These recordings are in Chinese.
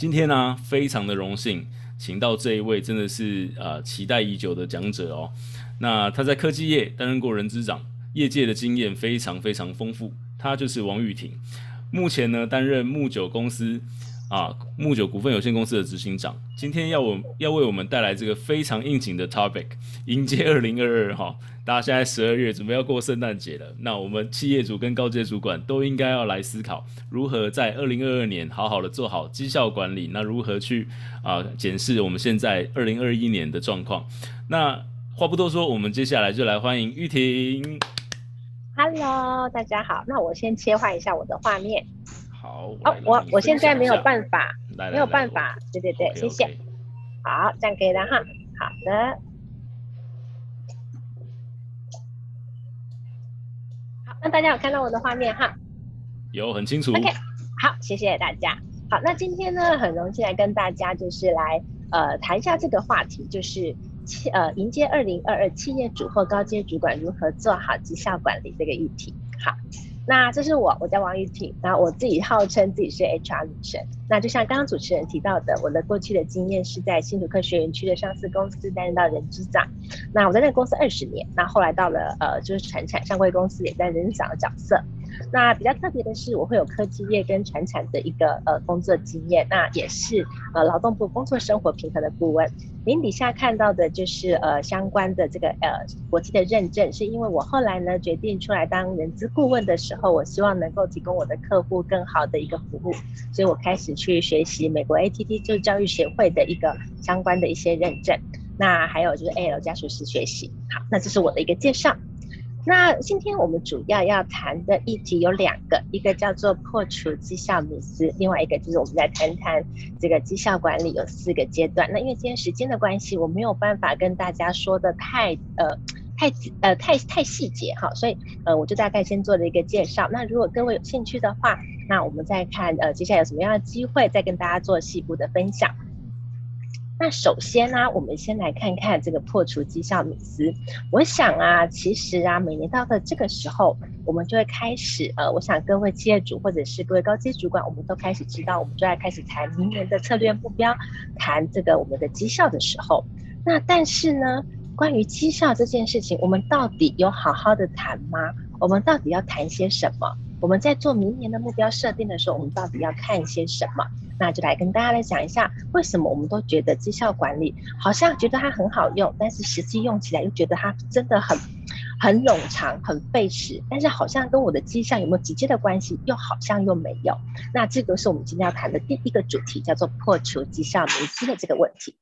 今天呢、非常的荣幸，请到这一位真的是呃期待已久的讲者哦。那他在科技业担任过人资长，业界的经验非常非常丰富。他就是王玉婷，目前呢担任木九公司。啊，木九股份有限公司的执行长，今天要我要为我们带来这个非常应景的 topic，迎接二零二二哈，大家现在十二月准备要过圣诞节了，那我们企业主跟高阶主管都应该要来思考，如何在二零二二年好好的做好绩效管理，那如何去啊检视我们现在二零二一年的状况？那话不多说，我们接下来就来欢迎玉婷。Hello，大家好，那我先切换一下我的画面。好，哦，我我现在没有办法，没有办法，对对对，okay, 谢谢。Okay. 好，这样可以了哈。好的。好，那大家有看到我的画面哈？有，很清楚。OK，好，谢谢大家。好，那今天呢，很荣幸来跟大家就是来呃谈一下这个话题，就是企呃迎接二零二二企业主或高阶主管如何做好绩效管理这个议题。好。那这是我，我叫王玉婷，那我自己号称自己是 HR 女神。那就像刚刚主持人提到的，我的过去的经验是在新竹科学园区的上市公司担任到人资长。那我在那个公司二十年，那后来到了呃就是传产上柜公司，也担任长的角色。那比较特别的是，我会有科技业跟传产的一个呃工作经验，那也是呃劳动部工作生活平衡的顾问。您底下看到的就是呃相关的这个呃国际的认证，是因为我后来呢决定出来当人资顾问的时候，我希望能够提供我的客户更好的一个服务，所以我开始去学习美国 ATT 就教育协会的一个相关的一些认证。那还有就是 AL 加速式学习。好，那这是我的一个介绍。那今天我们主要要谈的议题有两个，一个叫做破除绩效迷思，另外一个就是我们来谈谈这个绩效管理有四个阶段。那因为今天时间的关系，我没有办法跟大家说的太呃太呃太太细节哈，所以呃我就大概先做了一个介绍。那如果各位有兴趣的话，那我们再看呃接下来有什么样的机会，再跟大家做细部的分享。那首先呢、我们先来看看这个破除绩效迷思。我想啊，其实啊，每年到了这个时候，我们就会开始呃，我想各位企业主或者是各位高阶主管，我们都开始知道，我们就要开始谈明年的策略目标，谈这个我们的绩效的时候。那但是呢，关于绩效这件事情，我们到底有好好的谈吗？我们到底要谈些什么？我们在做明年的目标设定的时候，我们到底要看一些什么？那就来跟大家来讲一下，为什么我们都觉得绩效管理好像觉得它很好用，但是实际用起来又觉得它真的很很冗长、很费时，但是好像跟我的绩效有没有直接的关系，又好像又没有。那这个是我们今天要谈的第一个主题，叫做破除绩效迷思的这个问题。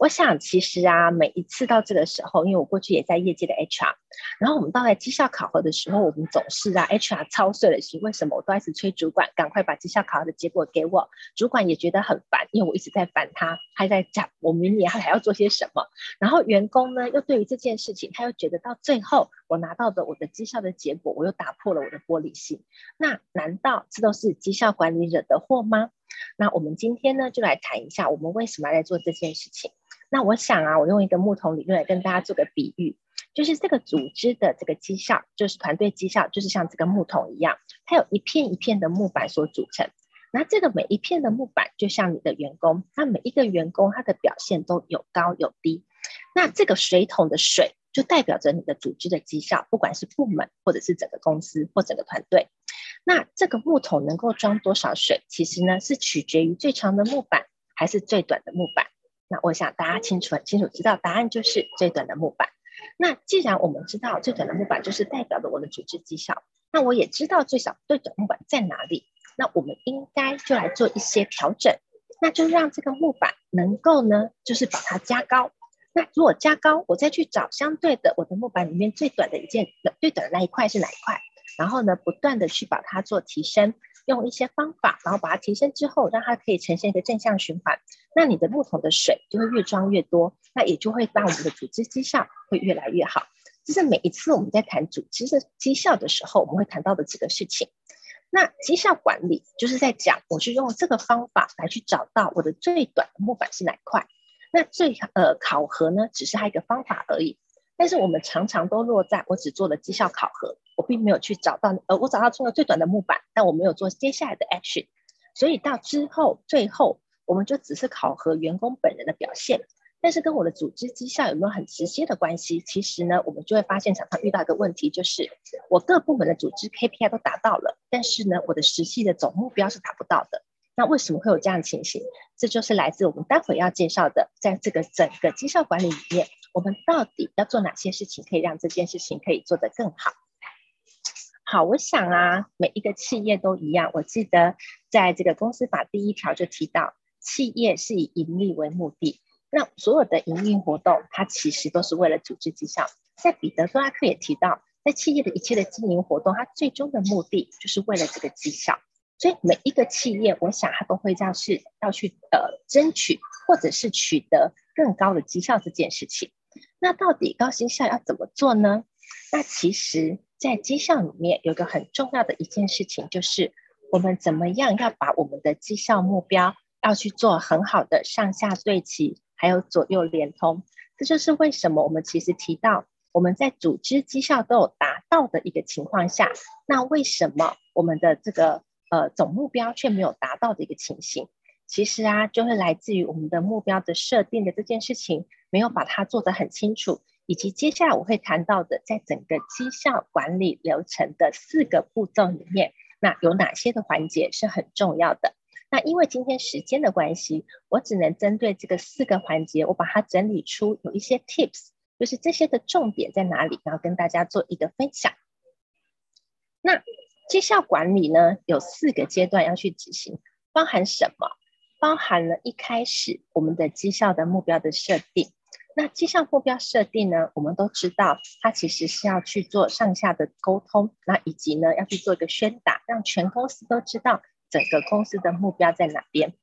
我想，其实啊，每一次到这个时候，因为我过去也在业界的 HR，然后我们到了绩效考核的时候，我们总是啊，HR 操碎了心，为什么我都一直催主管赶快把绩效考核的结果给我？主管也觉得很烦，因为我一直在烦他，还在讲我明年还要做些什么。然后员工呢，又对于这件事情，他又觉得到最后我拿到的我的绩效的结果，我又打破了我的玻璃心。那难道这都是绩效管理惹的祸吗？那我们今天呢，就来谈一下我们为什么要来做这件事情。那我想啊，我用一个木桶理论来跟大家做个比喻，就是这个组织的这个绩效，就是团队绩效，就是像这个木桶一样，它有一片一片的木板所组成。那这个每一片的木板，就像你的员工，那每一个员工他的表现都有高有低。那这个水桶的水，就代表着你的组织的绩效，不管是部门或者是整个公司或整个团队。那这个木桶能够装多少水，其实呢是取决于最长的木板还是最短的木板。那我想大家清楚很清楚知道答案就是最短的木板。那既然我们知道最短的木板就是代表着我的组织绩效，那我也知道最小最短木板在哪里。那我们应该就来做一些调整，那就让这个木板能够呢，就是把它加高。那如果加高，我再去找相对的我的木板里面最短的一件，最短的那一块是哪一块？然后呢，不断的去把它做提升。用一些方法，然后把它提升之后，让它可以呈现一个正向循环。那你的木桶的水就会越装越多，那也就会让我们的组织绩效会越来越好。这是每一次我们在谈组织的绩效的时候，我们会谈到的几个事情。那绩效管理就是在讲，我是用这个方法来去找到我的最短的木板是哪块。那最呃考核呢，只是它一个方法而已。但是我们常常都落在我只做了绩效考核。我并没有去找到，呃，我找到这个最短的木板，但我没有做接下来的 action，所以到之后最后，我们就只是考核员工本人的表现。但是跟我的组织绩效有没有很直接的关系？其实呢，我们就会发现常常遇到一个问题，就是我各部门的组织 KPI 都达到了，但是呢，我的实际的总目标是达不到的。那为什么会有这样的情形？这就是来自我们待会要介绍的，在这个整个绩效管理里面，我们到底要做哪些事情，可以让这件事情可以做得更好？好，我想啊，每一个企业都一样。我记得在这个公司法第一条就提到，企业是以盈利为目的。那所有的营运活动，它其实都是为了组织绩效。在彼得·德拉克也提到，在企业的一切的经营活动，它最终的目的就是为了这个绩效。所以每一个企业，我想它都会要是要去呃争取，或者是取得更高的绩效这件事情。那到底高绩效要怎么做呢？那其实，在绩效里面有个很重要的一件事情，就是我们怎么样要把我们的绩效目标要去做很好的上下对齐。还有左右连通，这就是为什么我们其实提到我们在组织绩效都有达到的一个情况下，那为什么我们的这个呃总目标却没有达到的一个情形？其实啊，就会来自于我们的目标的设定的这件事情没有把它做得很清楚，以及接下来我会谈到的，在整个绩效管理流程的四个步骤里面，那有哪些的环节是很重要的？那因为今天时间的关系，我只能针对这个四个环节，我把它整理出有一些 tips，就是这些的重点在哪里，然后跟大家做一个分享。那绩效管理呢，有四个阶段要去执行，包含什么？包含了一开始我们的绩效的目标的设定。那绩效目标设定呢，我们都知道，它其实是要去做上下的沟通，那以及呢，要去做一个宣达，让全公司都知道。整个公司的目标在哪边？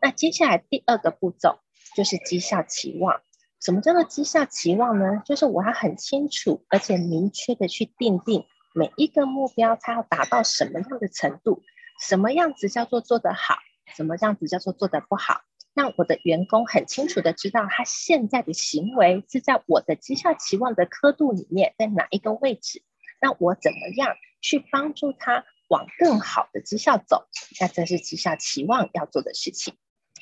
那接下来第二个步骤就是绩效期望。什么叫做绩效期望呢？就是我要很清楚而且明确的去定定每一个目标，它要达到什么样的程度，什么样子叫做做得好，什么样子叫做做得不好，让我的员工很清楚的知道他现在的行为是在我的绩效期望的刻度里面，在哪一个位置，那我怎么样去帮助他？往更好的绩效走，那这是绩效期望要做的事情。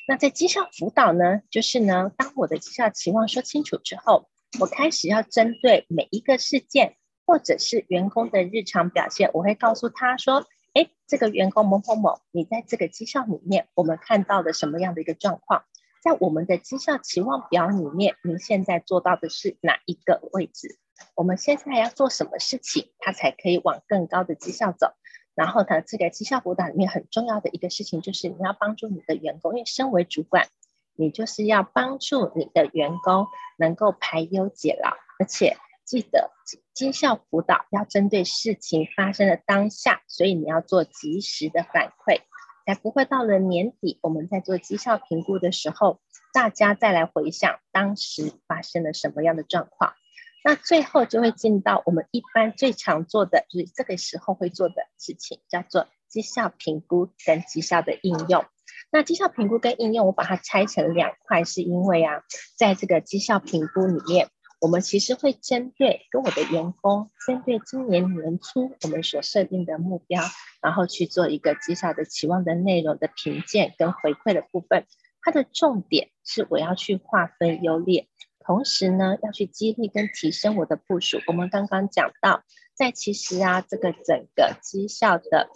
那在绩效辅导呢，就是呢，当我的绩效期望说清楚之后，我开始要针对每一个事件或者是员工的日常表现，我会告诉他说：“哎，这个员工某某某，你在这个绩效里面，我们看到了什么样的一个状况？在我们的绩效期望表里面，您现在做到的是哪一个位置？我们现在要做什么事情，他才可以往更高的绩效走？”然后呢，这个绩效辅导里面很重要的一个事情就是你要帮助你的员工，因为身为主管，你就是要帮助你的员工能够排忧解劳，而且记得绩效辅导要针对事情发生的当下，所以你要做及时的反馈，才不会到了年底我们在做绩效评估的时候，大家再来回想当时发生了什么样的状况。那最后就会进到我们一般最常做的，就是这个时候会做的事情，叫做绩效评估跟绩效的应用。那绩效评估跟应用，我把它拆成两块，是因为啊，在这个绩效评估里面，我们其实会针对跟我的员工，针对今年年初我们所设定的目标，然后去做一个绩效的期望的内容的评鉴跟回馈的部分。它的重点是我要去划分优劣。同时呢，要去激励跟提升我的部署。我们刚刚讲到，在其实啊，这个整个绩效的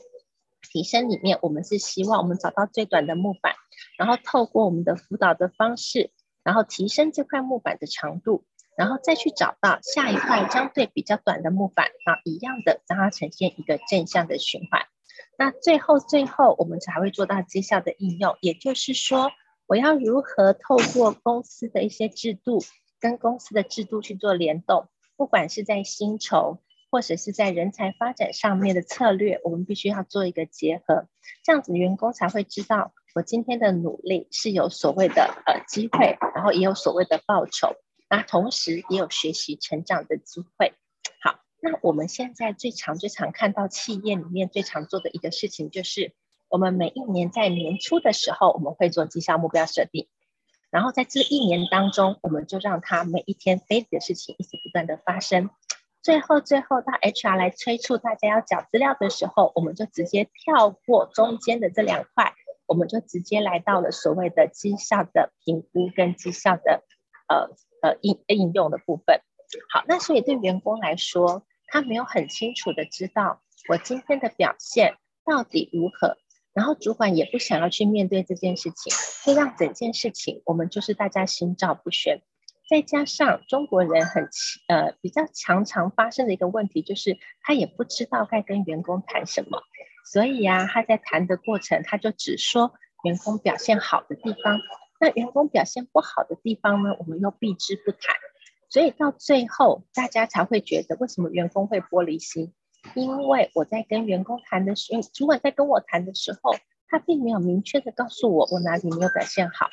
提升里面，我们是希望我们找到最短的木板，然后透过我们的辅导的方式，然后提升这块木板的长度，然后再去找到下一块相对比较短的木板，啊，一样的让它呈现一个正向的循环。那最后最后，我们才会做到绩效的应用，也就是说。我要如何透过公司的一些制度，跟公司的制度去做联动，不管是在薪酬或者是在人才发展上面的策略，我们必须要做一个结合，这样子员工才会知道我今天的努力是有所谓的呃机会，然后也有所谓的报酬，那同时也有学习成长的机会。好，那我们现在最常最常看到企业里面最常做的一个事情就是。我们每一年在年初的时候，我们会做绩效目标设定，然后在这一年当中，我们就让他每一天 daily 的事情一直不断的发生。最后，最后到 HR 来催促大家要缴资料的时候，我们就直接跳过中间的这两块，我们就直接来到了所谓的绩效的评估跟绩效的呃呃应应用的部分。好，那所以对员工来说，他没有很清楚的知道我今天的表现到底如何，然后主管也不想要去面对这件事情，会让整件事情我们就是大家心照不宣。再加上中国人很呃比较常常发生的一个问题，就是他也不知道该跟员工谈什么，所以呀、啊，他在谈的过程，他就只说员工表现好的地方，那员工表现不好的地方呢，我们又避之不谈，所以到最后大家才会觉得为什么员工会玻璃心？因为我在跟员工谈的时候，主管在跟我谈的时候，他并没有明确的告诉我我哪里没有表现好。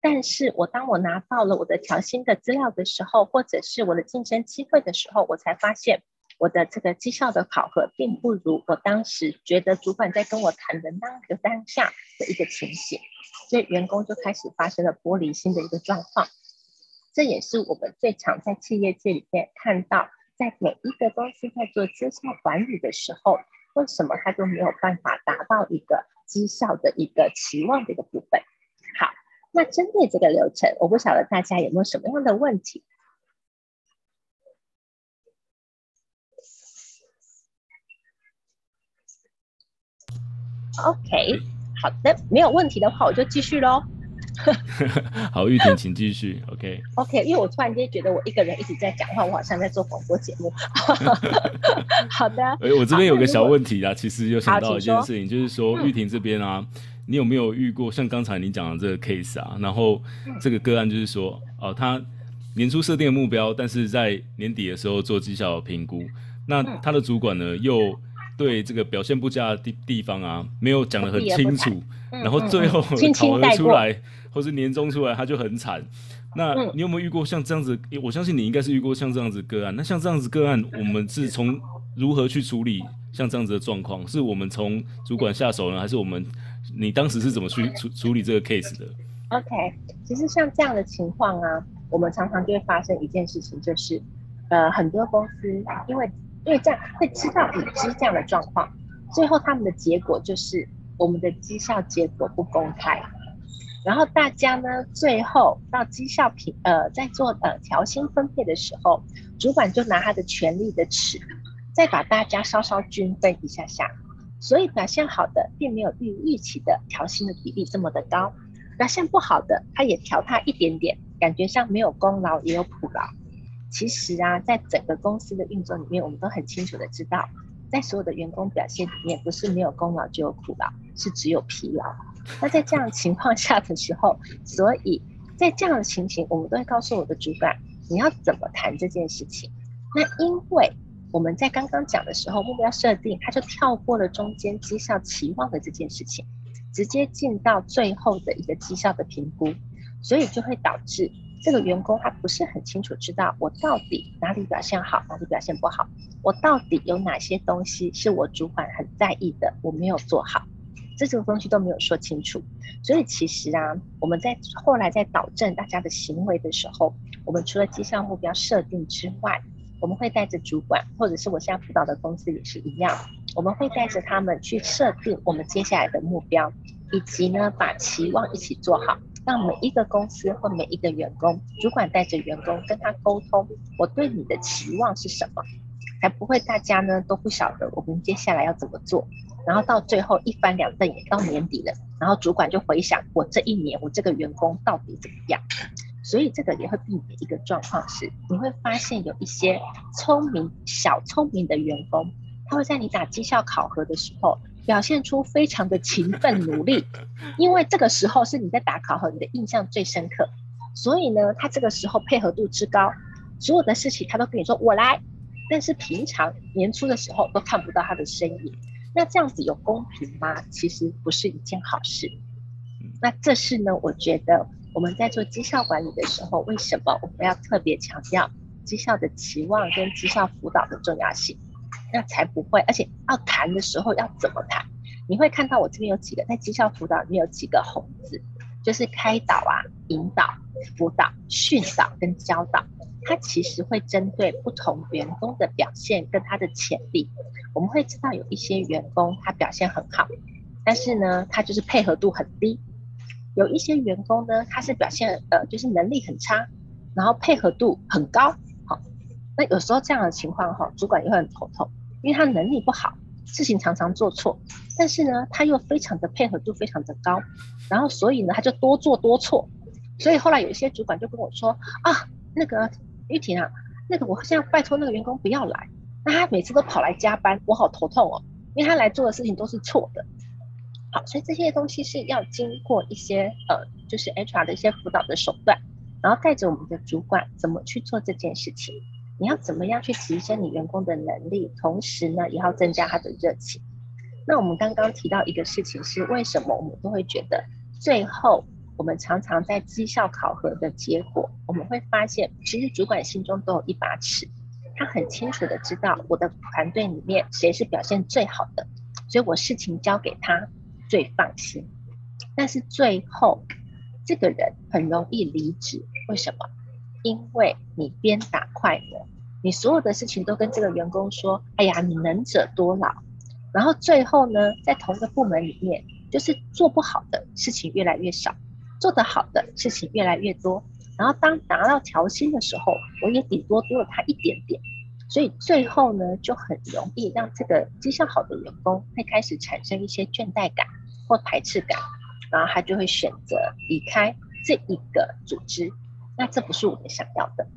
但是我当我拿到了我的调薪的资料的时候，或者是我的晋升机会的时候，我才发现我的这个绩效的考核并不如我当时觉得主管在跟我谈的那个当下的一个情形，所以员工就开始发生了玻璃心的一个状况。这也是我们最常在企业界里面看到，在每一个公司在做绩效管理的时候，为什么他都没有办法达到一个绩效的一个期望的一个部分。好那针对这个流程，我不晓得大家有没有什么样的问题？OK，好的，没有问题的话，我就继续喽。好，玉婷，请继续。OK，OK，、因为我突然间觉得我一个人一直在讲话，我好像在做广播节目。好的。哎，我这边有个小问题啊，其实又想到一件事情，就是说玉婷这边啊。嗯你有没有遇过像刚才你讲的这个 case 啊？然后这个个案就是说，哦，他年初设定的目标，但是在年底的时候做绩效评估，那他的主管呢又对这个表现不佳的地地方啊，没有讲的很清楚，然后最后考核出来，或是年终出来，他就很惨。那你有没有遇过像这样子？我相信你应该是遇过像这样子个案。那像这样子个案，我们是从如何去处理像这样子的状况？是我们从主管下手呢，还是我们？你当时是怎么去处处理这个 case 的？OK，其实像这样的情况啊，我们常常就会发生一件事情，就是呃很多公司因为因为这样会知道已知这样的状况，最后他们的结果就是我们的绩效结果不公开，然后大家呢最后到绩效评呃在做呃调薪分配的时候，主管就拿他的权力的尺，再把大家稍稍均分一下下。所以表现好的并没有预预期的调薪的比例这么的高，表现不好的他也调他一点点，感觉上没有功劳也有苦劳。其实啊，在整个公司的运作里面，我们都很清楚的知道，在所有的员工表现里面，不是没有功劳就有苦劳，是只有疲劳。那在这样的情况下的时候，所以在这样的情形，我们都会告诉我的主管，你要怎么谈这件事情。那因为。我们在刚刚讲的时候，目标设定，他就跳过了中间绩效期望的这件事情，直接进到最后的一个绩效的评估，所以就会导致这个员工他不是很清楚知道我到底哪里表现好，哪里表现不好，我到底有哪些东西是我主管很在意的，我没有做好，这种东西都没有说清楚，所以其实啊，我们在后来在导正大家的行为的时候，我们除了绩效目标设定之外，我们会带着主管，或者是我现在辅导的公司也是一样，我们会带着他们去设定我们接下来的目标，以及呢把期望一起做好，让每一个公司或每一个员工，主管带着员工跟他沟通，我对你的期望是什么，才不会大家呢都不晓得我们接下来要怎么做，然后到最后一翻两瞪眼，到年底了，然后主管就回想我这一年我这个员工到底怎么样。所以这个也会避免一个状况是，你会发现有一些聪明、小聪明的员工，他会在你打绩效考核的时候，表现出非常的勤奋努力，因为这个时候是你在打考核，你的印象最深刻，所以呢，他这个时候配合度之高，所有的事情他都跟你说我来，但是平常年初的时候都看不到他的身影，那这样子有公平吗？其实不是一件好事。那这是呢，我觉得。我们在做绩效管理的时候，为什么我们要特别强调绩效的期望跟绩效辅导的重要性？那才不会，而且要谈的时候要怎么谈？你会看到我这边有几个在绩效辅导里面有几个红字，就是开导啊、引导、辅导、训导跟教导，它其实会针对不同员工的表现跟他的潜力。我们会知道有一些员工他表现很好，但是呢，他就是配合度很低。有一些员工呢，他是表现呃，就是能力很差，然后配合度很高。好，那有时候这样的情况哈，主管也会很头痛，因为他能力不好，事情常常做错，但是呢，他又非常的配合度非常的高，然后所以呢，他就多做多错。所以后来有一些主管就跟我说啊，那个玉婷啊，那个我现在拜托那个员工不要来，那他每次都跑来加班，我好头痛哦，因为他来做的事情都是错的。好，所以这些东西是要经过一些呃，就是 HR 的一些辅导的手段，然后带着我们的主管怎么去做这件事情。你要怎么样去提升你员工的能力，同时呢，也要增加他的热情。那我们刚刚提到一个事情是，为什么我们都会觉得最后我们常常在绩效考核的结果，我们会发现，其实主管心中都有一把尺，他很清楚的知道我的团队里面谁是表现最好的，所以我事情交给他。最放心，但是最后这个人很容易离职，为什么？因为你鞭打快门，你所有的事情都跟这个员工说：“哎呀，你能者多劳。”然后最后呢，在同一个部门里面，就是做不好的事情越来越少，做得好的事情越来越多。然后当拿到调薪的时候，我也顶多多了他一点点。所以最后呢，就很容易让这个绩效好的员工会开始产生一些倦怠感或排斥感，然后他就会选择离开这一个组织。那这不是我们想要的。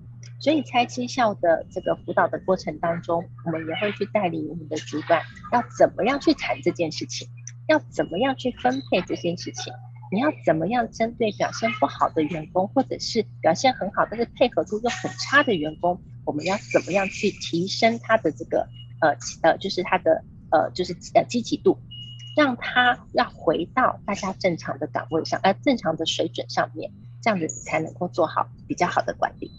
所以在绩效的这个辅导的过程当中，我们也会去带领我们的主管要怎么样去谈这件事情，要怎么样去分配这件事情。你要怎么样针对表现不好的员工，或者是表现很好但是配合度又很差的员工？我们要怎么样去提升他的这个呃呃，就是他的呃，就是呃积极度，让他要回到大家正常的岗位上，呃正常的水准上面，这样子才能够做好比较好的管理。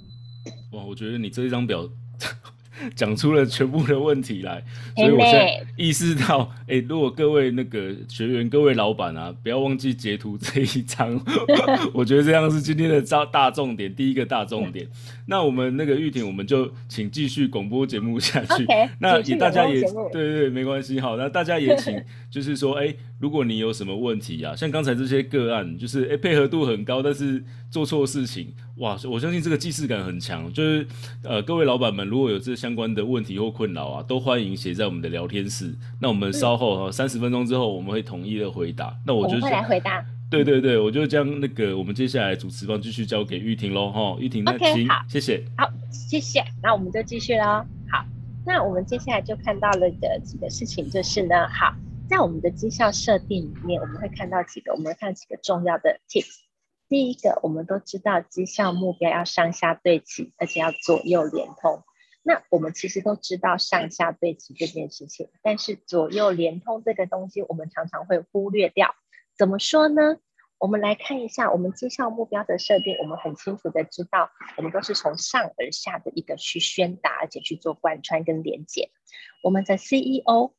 哇，我觉得你这一张表。讲出了全部的问题来，所以我现在意识到，哎、欸，如果各位那个学员、各位老板啊，不要忘记截图这一张，我觉得这样是今天的大大重点，第一个大重点。那我们那个玉婷，我们就请继续广播节目下去。Okay, 那也大家也对对对，没关系，好，那大家也请就是说，哎、欸，如果你有什么问题啊，像刚才这些个案，就是哎、欸、配合度很高，但是做错事情。哇，我相信这个既视感很强，就是呃，各位老板们如果有这相关的问题或困扰啊，都欢迎写在我们的聊天室。那我们稍后三十分钟之后，我们会统一的回答。那我就会来回答。对对对，我就将那个我们接下来主持方继续交给玉婷喽，哈，玉婷那请，okay, 好，谢谢。好，谢谢。那我们就继续喽。好，那我们接下来就看到了的几个事情，就是呢，好，在我们的绩效设定里面，我们会看到几个，我们会看几个重要的 tips。第一个，我们都知道绩效目标要上下对齐，而且要左右连通。那我们其实都知道上下对齐这件事情，但是左右连通这个东西，我们常常会忽略掉。怎么说呢？我们来看一下我们绩效目标的设定，我们很清楚的知道，我们都是从上而下的一个去宣达，而且去做贯穿跟连接。我们的 CEO。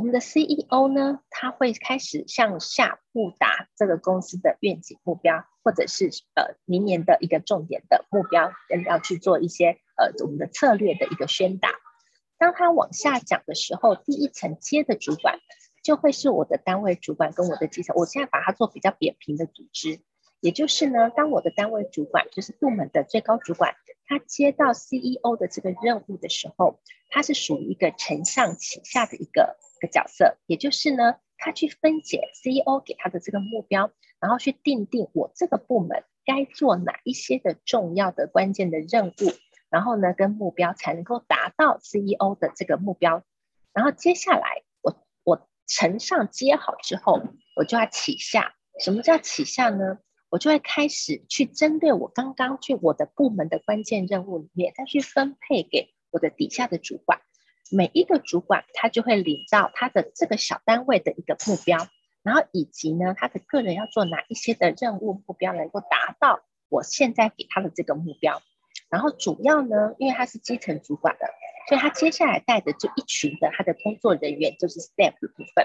我们的 CEO 呢，他会开始向下布达这个公司的愿景目标，或者是呃明年的一个重点的目标，要去做一些呃我们的策略的一个宣达。当他往下讲的时候，第一层接的主管就会是我的单位主管跟我的基层。我现在把它做比较扁平的组织，也就是呢，当我的单位主管就是部门的最高主管，他接到 CEO 的这个任务的时候，他是属于一个承上启下的一个一。个角色，也就是呢，他去分解 CEO 给他的这个目标，然后去定定我这个部门该做哪一些的重要的关键的任务，然后呢，跟目标才能够达到 CEO 的这个目标。然后接下来，我我承上接好之后，我就要启下。什么叫启下呢？我就会开始去针对我刚刚去我的部门的关键任务里面，再去分配给我的底下的主管。每一个主管，他就会领到他的这个小单位的一个目标，然后以及呢，他的个人要做哪一些的任务目标能够达到我现在给他的这个目标。然后主要呢，因为他是基层主管的，所以他接下来带的就一群的他的工作人员，就是 staff 的部分。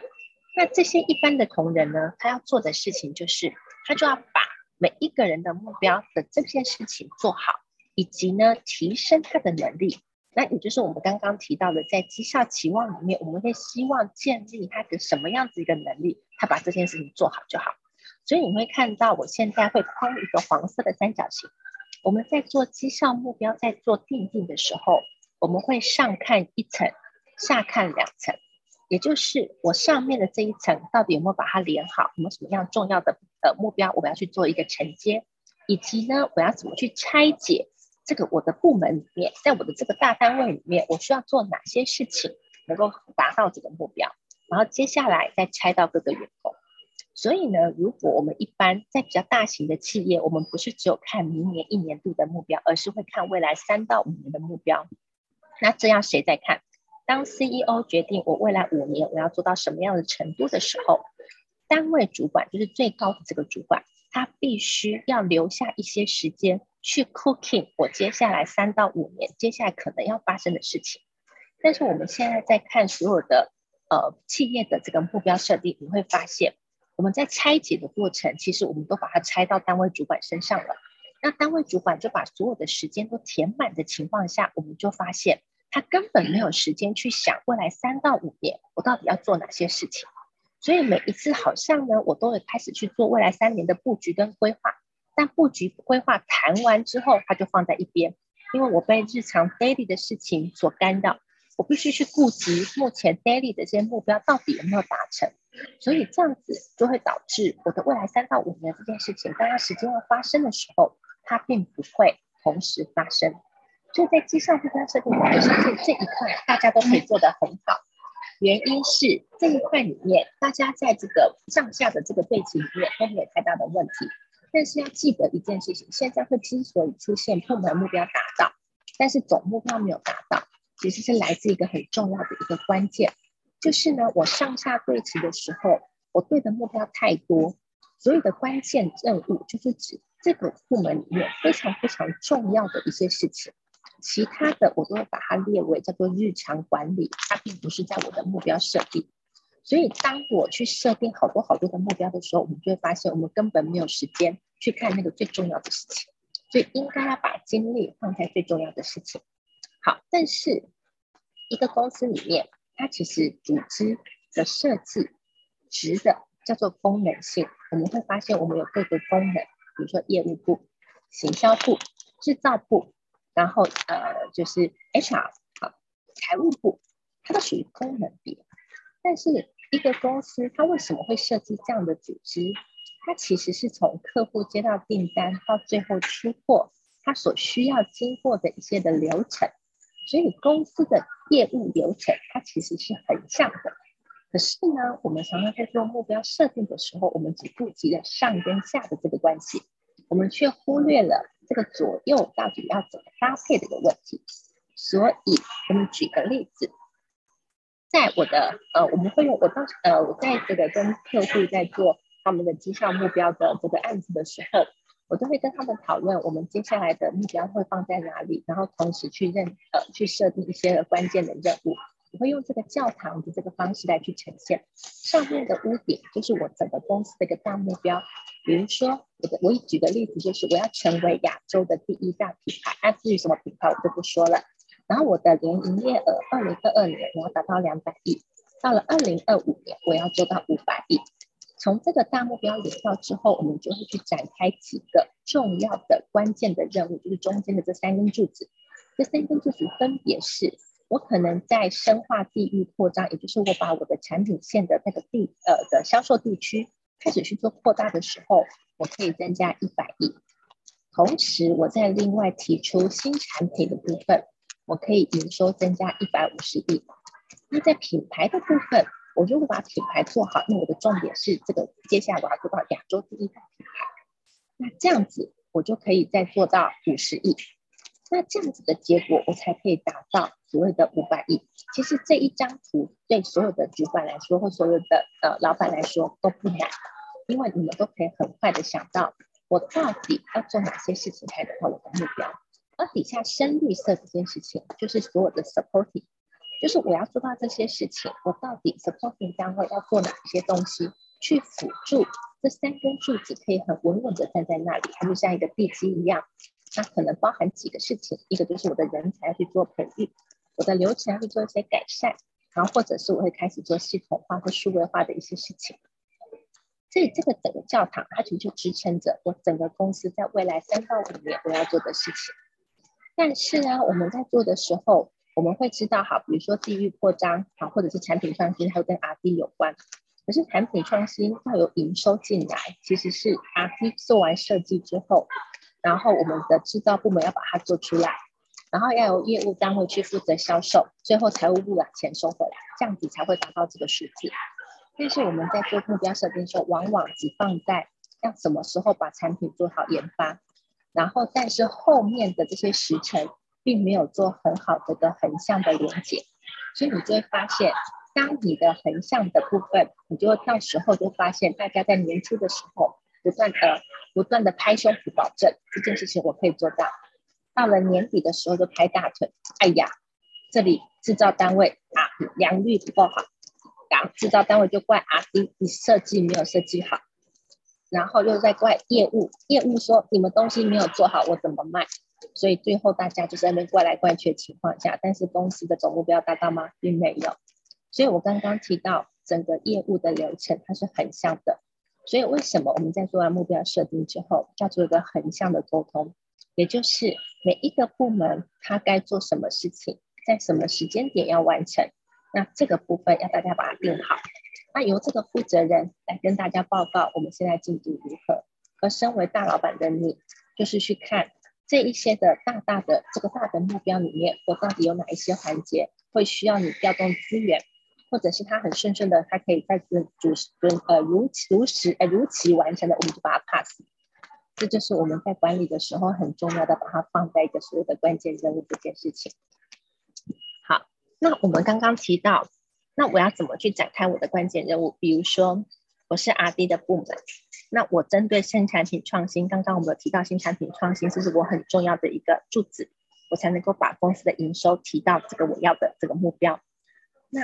那这些一般的同仁呢，他要做的事情就是，他就要把每一个人的目标的这件事情做好，以及呢，提升他的能力。那也就是我们刚刚提到的，在绩效期望里面，我们会希望建立他的什么样子一个能力，他把这件事情做好就好。所以你会看到，我现在会框一个黄色的三角形。我们在做绩效目标，在做订定的时候，我们会上看一层，下看两层，也就是我上面的这一层到底有没有把它连好，有没有什么样重要的呃目标，我们要去做一个承接，以及呢，我要怎么去拆解这个我的部门里面，在我的这个大单位里面，我需要做哪些事情能够达到这个目标，然后接下来再拆到各个员工。所以呢，如果我们一般在比较大型的企业，我们不是只有看明年一年度的目标，而是会看未来三到五年的目标。那这样谁在看？当 CEO 决定我未来五年我要做到什么样的程度的时候，单位主管就是最高的这个主管，他必须要留下一些时间去 cooking 我接下来三到五年接下来可能要发生的事情。但是我们现在在看所有的呃企业的这个目标设定，你会发现。我们在拆解的过程，其实我们都把它拆到单位主管身上了。那单位主管就把所有的时间都填满的情况下，我们就发现他根本没有时间去想未来三到五年我到底要做哪些事情。所以每一次好像呢，我都会开始去做未来三年的布局跟规划。但布局规划谈完之后，他就放在一边，因为我被日常 daily 的事情所干扰，我必须去顾及目前 daily 的这些目标到底有没有达成。所以这样子就会导致我的未来三到五年这件事情，当它时间要发生的时候，它并不会同时发生。所以在绩效目标设定，我相信这一块大家都可以做得很好。原因是这一块里面，大家在这个上下的这个背景里面都没有太大的问题。但是要记得一件事情，现在会之所以出现部门目标达到，但是总目标没有达到，其实是来自一个很重要的一个关键。就是呢，我上下对齐的时候，我对的目标太多，所有的关键任务就是指这个部门里面非常非常重要的一些事情，其他的我都会把它列为叫做日常管理，它并不是在我的目标设定。所以当我去设定好多好多的目标的时候，我们就会发现我们根本没有时间去看那个最重要的事情，所以应该要把精力放在最重要的事情。好，但是一个公司里面。它其实组织的设计，值的叫做功能性。我们会发现，我们有各个功能，比如说业务部、行销部、制造部，然后呃就是 HR 啊、财务部，它都属于功能别。但是一个公司它为什么会设计这样的组织？它其实是从客户接到订单到最后出货，它所需要经过的一些的流程。所以公司的业务流程，它其实是很像的。可是呢，我们常常在做目标设定的时候，我们只顾及了上跟下的这个关系，我们却忽略了这个左右到底要怎么搭配的一个问题。所以，我们举个例子，在我的呃，我们会用我当呃，我在这个跟客户在做他们的绩效目标的这个案子的时候。我都会跟他们讨论，我们接下来的目标会放在哪里，然后同时去认呃去设定一些关键的任务。我会用这个教堂的这个方式来去呈现。上面的屋顶就是我整个公司的一个大目标。比如说，我的我举个例子，就是我要成为亚洲的第一大品牌。那至于什么品牌，我就不说了。然后我的年营业额，二零二二年我要达到两百亿，到了二零二五年我要做到五百亿。从这个大目标领到之后，我们就会去展开几个重要的关键的任务，就是中间的这三根柱子。这三根柱子分别是：我可能在深化地域扩张，也就是我把我的产品线的那个地呃的销售地区开始去做扩大的时候，我可以增加一百亿。同时，我在另外提出新产品的部分，我可以营收增加一百五十亿。那在品牌的部分，我如果把品牌做好，那我的重点是这个，接下来我要做到亚洲第一大品牌，那这样子我就可以再做到五十亿，那这样子的结果我才可以达到所谓的五百亿。其实这一张图对所有的主管来说，或所有的呃老板来说都不难，因为你们都可以很快的想到我到底要做哪些事情才达到我的目标。而底下深绿色这件事情，就是所有的 supporting。就是我要做到这些事情，我到底 supporting 单位要做哪些东西，去辅助这三根柱子可以很稳稳的站在那里，它就像一个地基一样，那可能包含几个事情，一个就是我的人才要去做培育，我的流程要去做一些改善，然后或者是我会开始做系统化或数位化的一些事情。所以这个整个教堂，它其实就支撑着我整个公司在未来三到五年我要做的事情。但是呢，我们在做的时候，我们会知道，好，比如说地域扩张，好，或者是产品创新，还有跟 R&D 有关。可是产品创新要有营收进来，其实是 R&D 做完设计之后，然后我们的制造部门要把它做出来，然后要由业务单位去负责销售，最后财务部把钱收回来，这样子才会达到这个数字。但是我们在做目标设定的时候，往往只放在要什么时候把产品做好研发，然后但是后面的这些时程并没有做很好的一个横向的连接，所以你就会发现，当你的横向的部分，你就会到时候就发现大家在年初的时候不断的不断的拍胸脯保证这件事情我可以做到，到了年底的时候就拍大腿，哎呀，这里制造单位啊良率不够好。然后制造单位就怪 R&D，你设计没有设计好，然后又在怪业务，业务说你们东西没有做好，我怎么卖？所以最后大家就在那边怪来怪去的情况下，但是公司的总目标达到吗？并没有。所以我刚刚提到整个业务的流程它是横向的，所以为什么我们在做完目标设定之后，要做一个横向的沟通，也就是每一个部门它该做什么事情，在什么时间点要完成。那这个部分要大家把它定好，那由这个负责人来跟大家报告我们现在进度如何。而身为大老板的你，就是去看这一些的大大的这个大的目标里面，我到底有哪一些环节会需要你调动资源，或者是他很顺顺的，他可以在准准准呃如如实呃如期完成的，我们就把它 pass。这就是我们在管理的时候很重要的，把它放在一个所谓的关键任务这件事情。好那我们刚刚提到，那我要怎么去展开我的关键任务？比如说，我是 R&D 的部门，那我针对新产品创新，刚刚我们有提到新产品创新，这是我很重要的一个柱子，我才能够把公司的营收提到这个我要的这个目标。那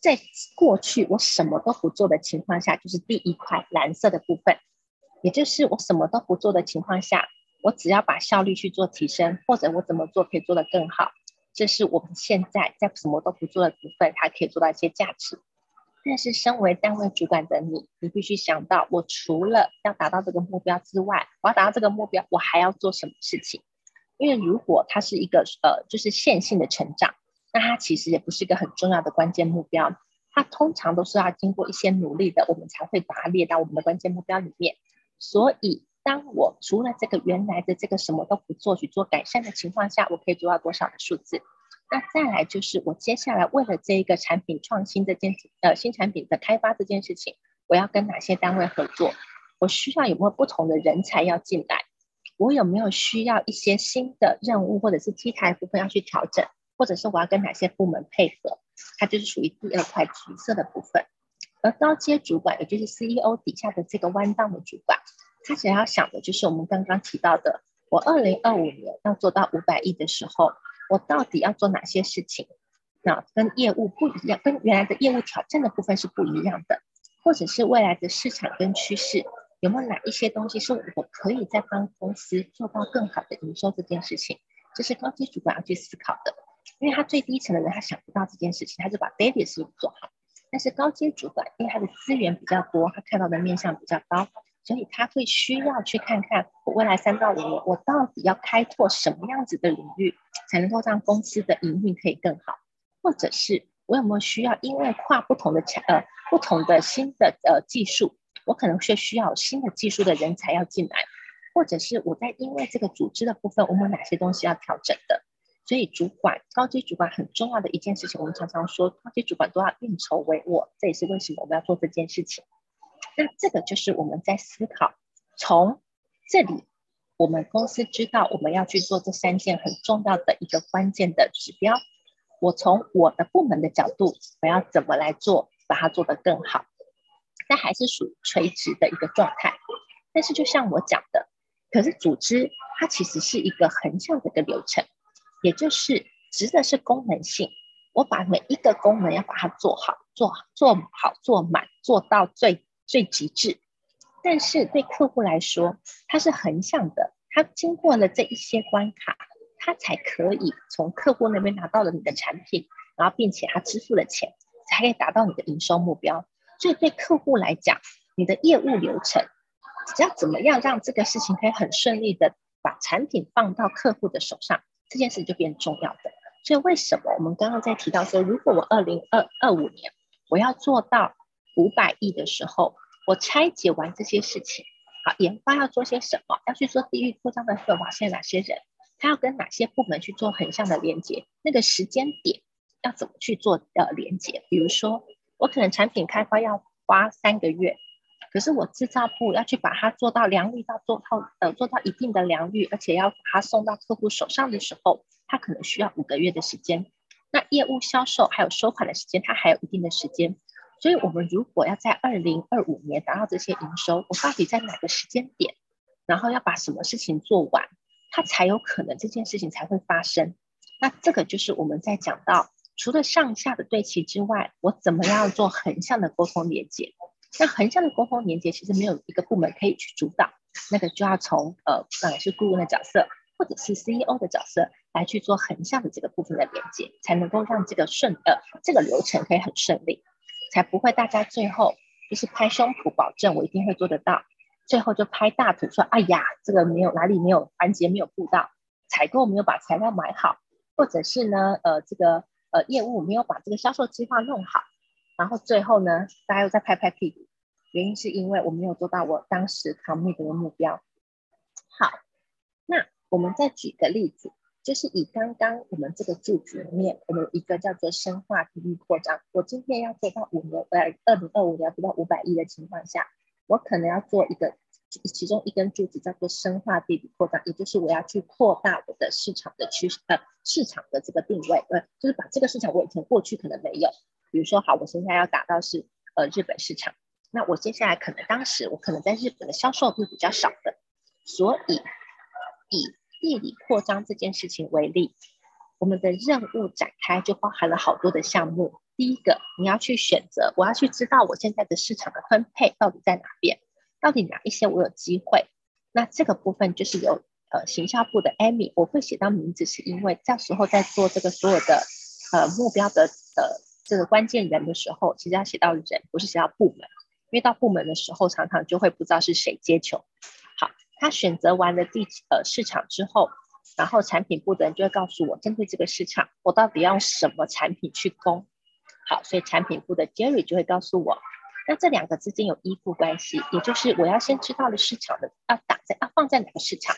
在过去我什么都不做的情况下，就是第一块蓝色的部分，也就是我什么都不做的情况下，我只要把效率去做提升，或者我怎么做可以做得更好。这是我们现在在什么都不做的部分，它可以做到一些价值。但是，身为单位主管的你，你必须想到，我除了要达到这个目标之外，我要达到这个目标，我还要做什么事情？因为如果它是一个呃，就是线性的成长，那它其实也不是一个很重要的关键目标。它通常都是要经过一些努力的，我们才会把它列到我们的关键目标里面。所以，当我除了这个原来的这个什么都不做去做改善的情况下，我可以做到多少的数字？那再来就是我接下来为了这一个产品创新这件呃新产品的开发这件事情，我要跟哪些单位合作？我需要有没有不同的人才要进来？我有没有需要一些新的任务或者是机台部分要去调整？或者是我要跟哪些部门配合？它就是属于第二块橘色的部分。而高阶主管，也就是 CEO 底下的这个弯道的主管。他想要想的就是我们刚刚提到的，我二零二五年要做到五百亿的时候，我到底要做哪些事情？那跟业务不一样，跟原来的业务挑战的部分是不一样的，或者是未来的市场跟趋势，有没有哪一些东西是我可以在帮公司做到更好的营收这件事情？这是高级主管要去思考的，因为他最低层的人他想不到这件事情，他就把 daily 事情做好。但是高阶主管因为他的资源比较多，他看到的面向比较高。所以他会需要去看看，我未来三到五年，我到底要开拓什么样子的领域，才能够让公司的营运可以更好，或者是我有没有需要，因为跨不同的强呃不同的新的呃技术，我可能是需要新的技术的人才要进来，或者是我在因为这个组织的部分，我们有哪些东西要调整的？所以主管高级主管很重要的一件事情，我们常常说高级主管都要运筹帷幄，这也是为什么我们要做这件事情。那这个就是我们在思考，从这里我们公司知道我们要去做这三件很重要的一个关键的指标。我从我的部门的角度，我要怎么来做，把它做得更好？但还是属于垂直的一个状态。但是就像我讲的，可是组织它其实是一个横向的一个流程，也就是指的是功能性。我把每一个功能要把它做好，做，做好，做满，做到最。最极致，但是对客户来说，它是横向的，他经过了这一些关卡，他才可以从客户那边拿到了你的产品，然后并且他支付了钱，才可以达到你的营收目标。所以对客户来讲，你的业务流程，只要怎么样让这个事情可以很顺利的把产品放到客户的手上，这件事就变重要的。所以为什么我们刚刚在提到说，如果我二零二二五年我要做到五百亿的时候，我拆解完这些事情，好，研发要做些什么？要去做地域扩张的时候，发现哪些人？他要跟哪些部门去做横向的连接？那个时间点要怎么去做呃连接？比如说，我可能产品开发要花三个月，可是我制造部要去把它做到良率到做到呃做到一定的良率，而且要把它送到客户手上的时候，它可能需要五个月的时间。那业务销售还有收款的时间，它还有一定的时间。所以，我们如果要在二零二五年达到这些营收，我到底在哪个时间点，然后要把什么事情做完，它才有可能这件事情才会发生。那这个就是我们在讲到，除了上下的对齐之外，我怎么样做横向的沟通连接？那横向的沟通连接其实没有一个部门可以去主导，那个就要从呃，不管是顾问的角色，或者是 CEO 的角色来去做横向的这个部分的连接，才能够让这个顺呃这个流程可以很顺利。才不会，大家最后就是拍胸脯保证我一定会做得到，最后就拍大腿说：“哎呀，这个没有哪里没有环节没有顾到，采购没有把材料买好，或者是呢，呃，这个呃业务没有把这个销售计划弄好，然后最后呢，大家又在拍拍屁股，原因是因为我没有做到我当时 commit 的目标。”好，那我们再举个例子。就是以刚刚我们这个柱子里面，我们一个叫做深化地域扩张。我今天要做到五年，呃，二零二五年要做到五百亿的情况下，我可能要做一个其中一根柱子叫做深化地域扩张，也就是我要去扩大我的市场的趋势，呃，市场的这个定位，呃，就是把这个市场我以前过去可能没有，比如说好，我现在要打到是呃日本市场，那我接下来可能当时我可能在日本的销售会比较少的，所以以地理扩张这件事情为例，我们的任务展开就包含了好多的项目。第一个，你要去选择，我要去知道我现在的市场的分配到底在哪边，到底哪一些我有机会。那这个部分就是由呃行销部的 Amy，我会写到名字，是因为到时候在做这个所有的呃目标的呃这个关键人的时候，其实要写到人，不是写到部门，因为到部门的时候，常常就会不知道是谁接球。他选择完了地呃市场之后，然后产品部的人就会告诉我，针对这个市场，我到底要用什么产品去攻？好，所以产品部的 Jerry 就会告诉我，那这两个之间有依附关系，也就是我要先知道了市场的要打在要放在哪个市场，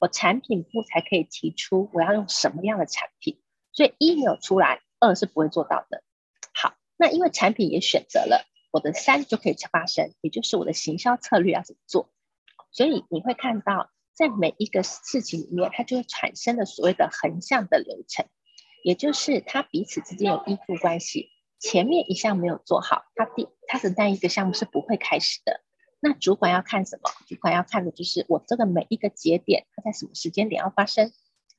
我产品部才可以提出我要用什么样的产品。所以一没有出来，二是不会做到的。好，那因为产品也选择了，我的三就可以去发生，也就是我的行销策略要怎么做。所以你会看到，在每一个事情里面，它就会产生了所谓的横向的流程，也就是它彼此之间有依附关系。前面一项没有做好，它第它的那一个项目是不会开始的。那主管要看什么？主管要看的就是我这个每一个节点，它在什么时间点要发生。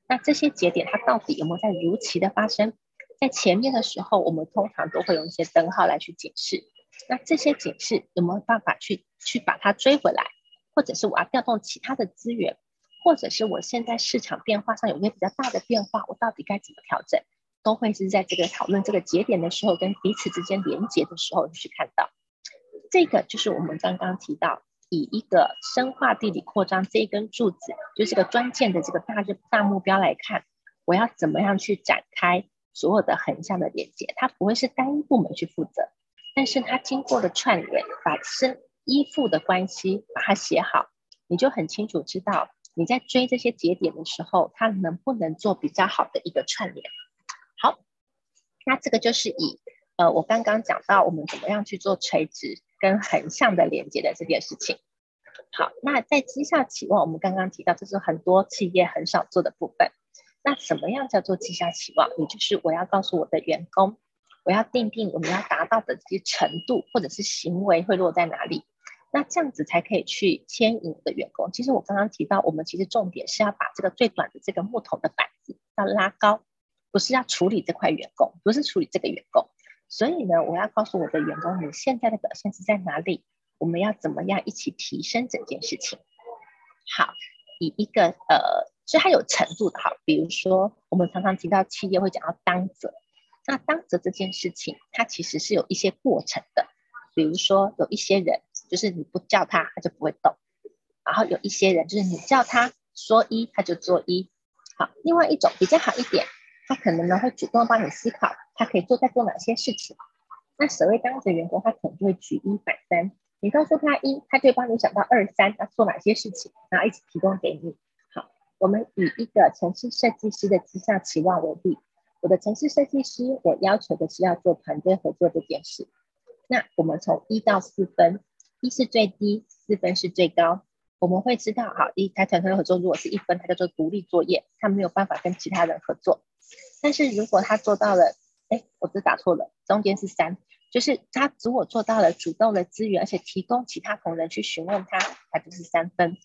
那这些节点它到底有没有在如期的发生？在前面的时候，我们通常都会用一些灯号来去警示。那这些警示有没有办法去去把它追回来？或者是我要调动其他的资源，或者是我现在市场变化上有一些比较大的变化，我到底该怎么调整，都会是在这个讨论这个节点的时候，跟彼此之间连接的时候去看到。这个就是我们刚刚提到，以一个深化地理扩张这一根柱子，就是个关键的这个大大目标来看，我要怎么样去展开所有的横向的连接，它不会是单一部门去负责，但是它经过了串联，把深。依附的关系，把它写好，你就很清楚知道你在追这些节点的时候，它能不能做比较好的一个串联。好，那这个就是以呃我刚刚讲到我们怎么样去做垂直跟横向的连接的这件事情。好，那在绩效期望，我们刚刚提到这是很多企业很少做的部分。那什么样叫做绩效期望？也就是我要告诉我的员工，我要定定我们要达到的这些程度或者是行为会落在哪里。那这样子才可以去牵引的员工。其实我刚刚提到，我们其实重点是要把这个最短的这个木头的板子要拉高，不是要处理这块员工，不是处理这个员工。所以呢，我要告诉我的员工，你现在的表现是在哪里？我们要怎么样一起提升整件事情？好，以一个呃，是它有程度的哈。比如说，我们常常提到企业会讲到当责，那当责这件事情，它其实是有一些过程的。比如说，有一些人就是你不叫他，他就不会动；然后有一些人就是你叫他说一，他就做一。好，另外一种比较好一点，他可能呢会主动帮你思考，他可以做在做哪些事情。那所谓当责员工，他可能就会举一反三。你告诉他一，他就会帮你想到二三要做哪些事情，然后一起提供给你。好，我们以一个城市设计师的绩效期望为例，我的城市设计师，我要求的是要做团队合作这件事。那我们从一到四分，一是最低，四分是最高。我们会知道，好，一他团队合作如果是一分，他叫做独立作业，他没有办法跟其他人合作。但是如果他做到了，哎，我这打错了，中间是三。就是他如果做到了主动的资源，而且提供其他同仁去询问他，他就是三分。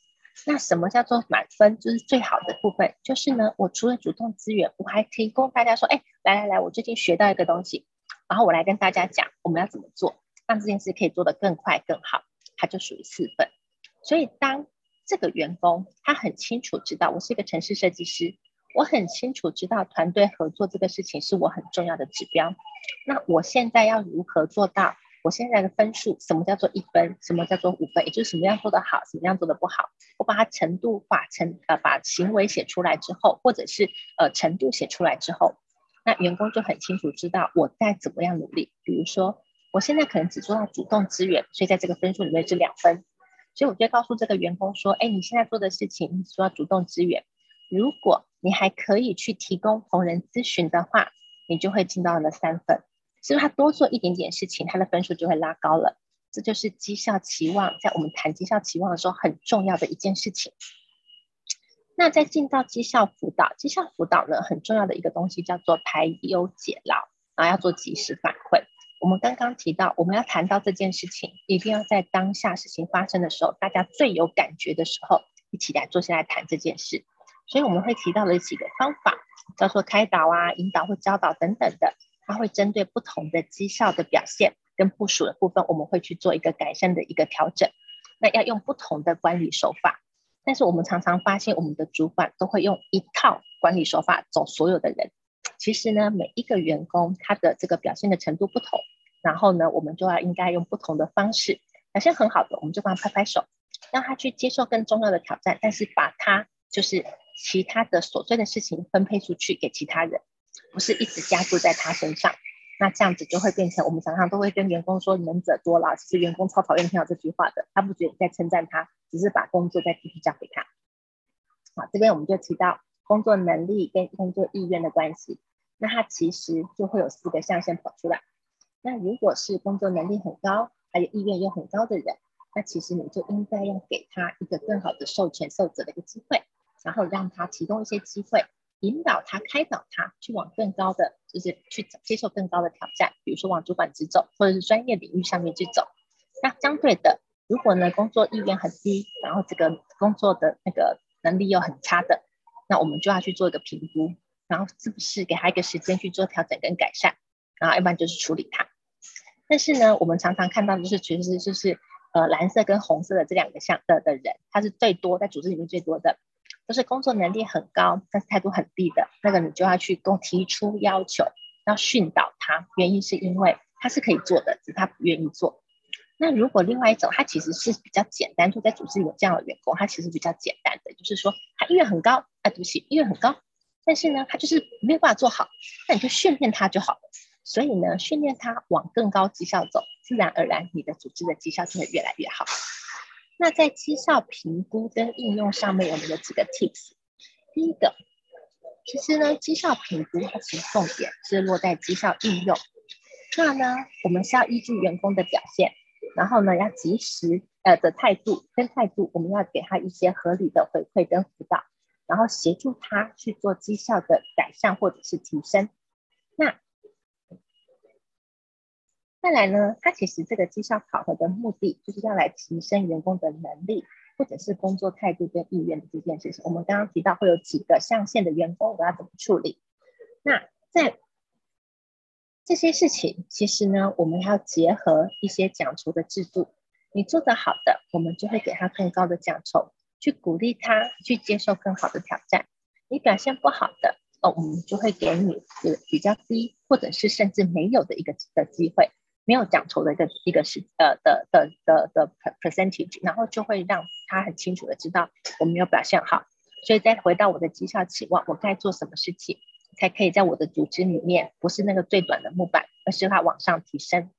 那什么叫做满分？就是最好的部分，就是呢，我除了主动资源，我还提供大家说，哎，来来来，我最近学到一个东西，然后我来跟大家讲我们要怎么做，让这件事可以做得更快更好，它就属于四分。所以当这个员工他很清楚知道我是一个城市设计师。我很清楚知道团队合作这个事情是我很重要的指标。那我现在要如何做到？我现在的分数，什么叫做一分？什么叫做五分？也就是什么样做得好，什么样做得不好？我把它程度化成呃，把行为写出来之后，或者是呃程度写出来之后，那员工就很清楚知道我在怎么样努力。比如说，我现在可能只做到主动资源，所以在这个分数里面是两分。所以我就告诉这个员工说：哎，你现在做的事情，你说要主动资源，如果你还可以去提供同仁咨询的话，你就会进到了三分。所以他多做一点点事情，他的分数就会拉高了。这就是绩效期望，在我们谈绩效期望的时候很重要的一件事情。那在进到绩效辅导，绩效辅导呢，很重要的一个东西叫做排忧解劳，然后要做及时反馈。我们刚刚提到，我们要谈到这件事情，一定要在当下事情发生的时候，大家最有感觉的时候，一起来坐下来谈这件事。所以我们会提到了几个方法，叫做开导啊、引导或教导等等的，它会针对不同的绩效的表现跟部署的部分，我们会去做一个改善的一个调整。那要用不同的管理手法，但是我们常常发现，我们的主管都会用一套管理手法走所有的人。其实呢，每一个员工他的这个表现的程度不同，然后呢，我们就要应该用不同的方式。表现很好的，我们就帮他拍拍手，让他去接受更重要的挑战，但是把他就是。其他的琐碎的事情分配出去给其他人，不是一直加注在他身上。那这样子就会变成我们常常都会跟员工说“能者多劳”，其实员工超讨厌听到这句话的，他不觉得你在称赞他，只是把工作再继续交给他。好，这边我们就提到工作能力跟工作意愿的关系，那他其实就会有四个象限跑出来。那如果是工作能力很高，还有意愿又很高的人，那其实你就应该要给他一个更好的授权受责的一个机会。然后让他提供一些机会，引导他、开导他去往更高的，就是去接受更高的挑战，比如说往主管职走，或者是专业领域上面去走。那相对的，如果呢工作意愿很低，然后这个工作的那个能力又很差的，那我们就要去做一个评估，然后是不是给他一个时间去做调整跟改善，然后要不然就是处理他。但是呢，我们常常看到就是，其实就是呃蓝色跟红色的这两个项的的人，他是最多在组织里面最多的。就是工作能力很高，但是态度很低的那个，你就要去跟提出要求，要训导他。原因是因为他是可以做的，只是他不愿意做。那如果另外一种，他其实是比较简单，就在组织里有这样的员工，他其实比较简单的，就是说他意愿很高，啊，对不起，意愿很高，但是呢，他就是没有办法做好，那你就训练他就好了。所以呢，训练他往更高绩效走，自然而然你的组织的绩效就会越来越好。那在绩效评估跟应用上面，我们有几个 tips。第一个，其实呢，绩效评估它其实重点是落在绩效应用。那呢，我们是要依据员工的表现，然后呢，要及时呃的态度跟态度，我们要给他一些合理的回馈跟辅导，然后协助他去做绩效的改善或者是提升。那再来呢，他其实这个绩效考核的目的，就是要来提升员工的能力，或者是工作态度跟意愿的这件事情。我们刚刚提到会有几个象限的员工，我要怎么处理？那在这些事情，其实呢，我们要结合一些奖酬的制度。你做得好的，我们就会给他更高的奖酬；去鼓励他去接受更好的挑战。你表现不好的哦，我们就会给你有比较低，或者是甚至没有的一个的机会，没有奖酬的一个一个是呃的的的的 percentage，然后就会让他很清楚的知道我没有表现好，所以再回到我的绩效期望，我该做什么事情才可以在我的组织里面不是那个最短的木板，而是它往上提升。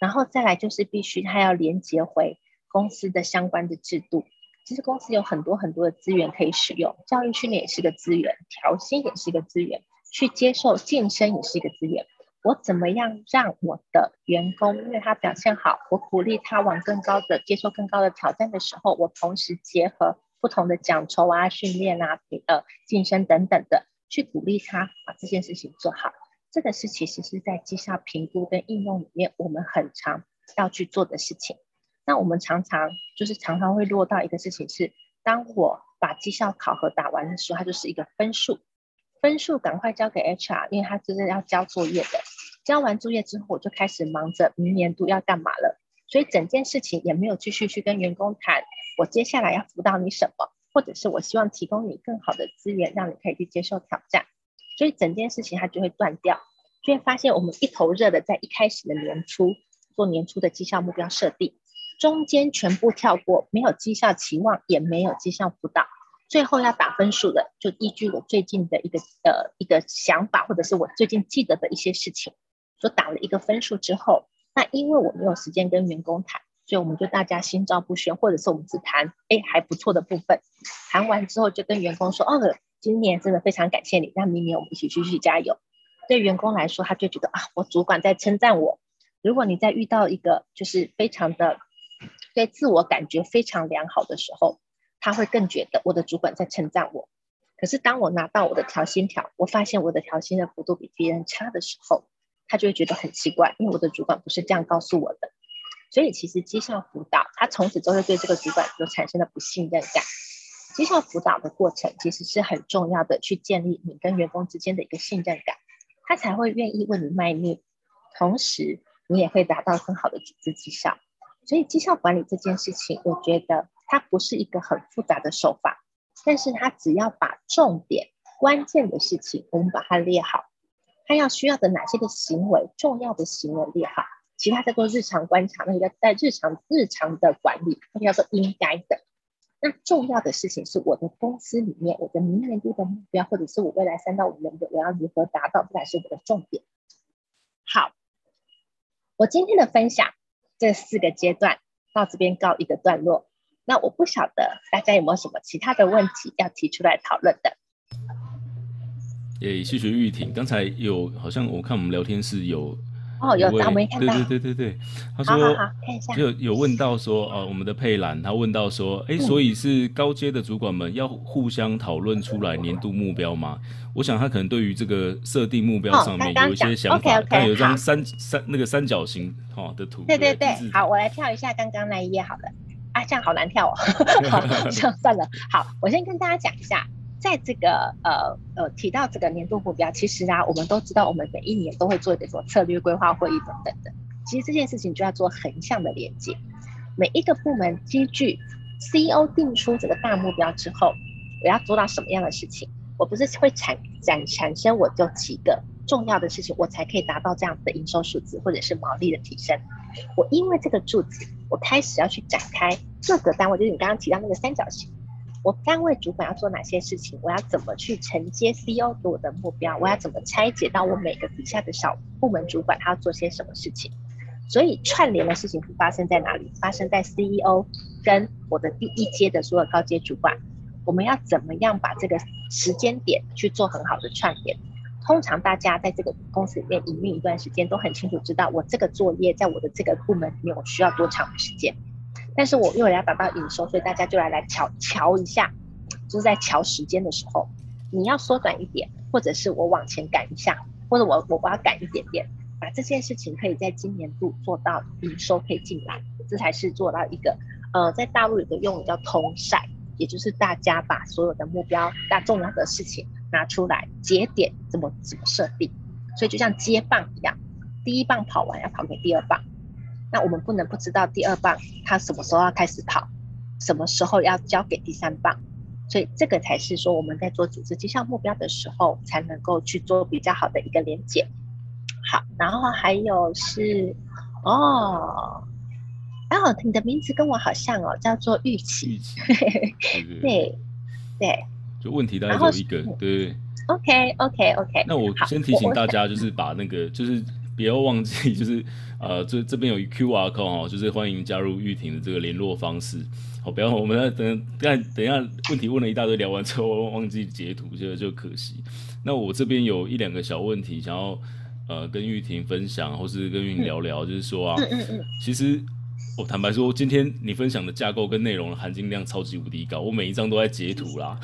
然后再来就是必须他要连接回公司的相关的制度。其实公司有很多很多的资源可以使用，教育训练也是个资源，调薪也是一个资源，去接受晋升也是一个资源。我怎么样让我的员工，因为他表现好，我鼓励他往更高的接受更高的挑战的时候，我同时结合不同的奖酬啊、训练啊、呃晋升等等的，去鼓励他把这件事情做好。这个是其实是在绩效评估跟应用里面，我们很常要去做的事情。那我们常常就是常常会落到一个事情是，当我把绩效考核打完的时候，它就是一个分数，分数赶快交给 HR，因为他就是要交作业的。交完作业之后，我就开始忙着明年度要干嘛了，所以整件事情也没有继续去跟员工谈，我接下来要辅导你什么，或者是我希望提供你更好的资源，让你可以去接受挑战。所以整件事情它就会断掉，就会发现我们一头热的在一开始的年初做年初的绩效目标设定，中间全部跳过，没有绩效期望，也没有绩效辅导，最后要打分数的，就依据我最近的一个呃一个想法，或者是我最近记得的一些事情，所打了一个分数之后，那因为我没有时间跟员工谈，所以我们就大家心照不宣，或者是我们只谈哎还不错的部分，谈完之后就跟员工说哦。今年真的非常感谢你，那明年我们一起继续加油。对员工来说，他就觉得啊，我主管在称赞我。如果你在遇到一个就是非常的对自我感觉非常良好的时候，他会更觉得我的主管在称赞我。可是当我拿到我的调薪条，我发现我的调薪的幅度比别人差的时候，他就会觉得很奇怪，因为我的主管不是这样告诉我的。所以其实绩效辅导，他从此都会对这个主管就产生了不信任感。绩效辅导的过程其实是很重要的，去建立你跟员工之间的一个信任感，他才会愿意为你卖命，同时你也会达到很好的组织绩效。所以绩效管理这件事情，我觉得它不是一个很复杂的手法，但是它只要把重点、关键的事情我们把它列好，它要需要的哪些的行为、重要的行为列好，其他叫做日常观察，那个在日常日常的管理，那个叫做应该的。那重要的事情是我的公司里面，我的明年度的目标，或者是我未来三到五年的我要如何达到，这才是我的重点。好，我今天的分享这四个阶段到这边告一个段落。那我不晓得大家有没有什么其他的问题要提出来讨论的？诶谢谢玉婷，刚才有好像我看我们聊天室有。哦，有我没看到。对对对对对，他说。就有问到说，呃，我们的佩兰，他问到说，哎、嗯，所以是高阶的主管们要互相讨论出来年度目标吗？我想他可能对于这个设定目标上面有一些想法。哦、刚刚 OK OK，有一张三三那个三角形哈的图。对对对，好，我来跳一下刚刚那一页好了。啊，这样好难跳哦。好，这样算了。好，我先跟大家讲一下。在这个呃呃提到这个年度目标，其实啊，我们都知道，我们每一年都会做一个什么策略规划会议等等的。其实这件事情就要做横向的连接，每一个部门依据 CEO 定出这个大目标之后，我要做到什么样的事情？我不是会产产产生我就几个重要的事情，我才可以达到这样的营收数字或者是毛利的提升。我因为这个柱子，我开始要去展开各个单位，就是你刚刚提到那个三角形。我单位主管要做哪些事情？我要怎么去承接 CEO 给我的目标？我要怎么拆解到我每个底下的小部门主管他要做些什么事情？所以串联的事情发生在哪里？发生在 CEO 跟我的第一阶的所有高阶主管。我们要怎么样把这个时间点去做很好的串联？通常大家在这个公司里面营运一段时间，都很清楚知道我这个作业在我的这个部门里面我需要多长的时间。但是我因为要达到营收，所以大家就来来瞧瞧一下，就是在瞧时间的时候，你要缩短一点，或者是我往前赶一下，或者我我我要赶一点点，把这件事情可以在今年度做到营收可以进来，这才是做到一个呃，在大陆有个用语叫通晒，也就是大家把所有的目标、大重要的事情拿出来，节点怎么怎么设定，所以就像接棒一样，第一棒跑完要跑给第二棒。那我们不能不知道第二棒他什么时候要开始跑，什么时候要交给第三棒，所以这个才是说我们在做组织绩效目标的时候才能够去做比较好的一个连结。好，然后还有是哦，哦，你的名字跟我好像哦，叫做玉琪。玉琪，对对，就问题大概有一个，对。OK OK OK。那我先提醒大家，就是把那个就是。不要忘记，就是呃，这这边有 QR code 哦，就是欢迎加入玉婷的这个联络方式。好，不要我们要等等等一下问题问了一大堆，聊完之后忘记截图，就就可惜。那我这边有一两个小问题想要呃跟玉婷分享，或是跟玉婷聊聊，嗯、就是说啊，嗯嗯嗯、其实我坦白说，今天你分享的架构跟内容的含金量超级无敌高，我每一张都在截图啦，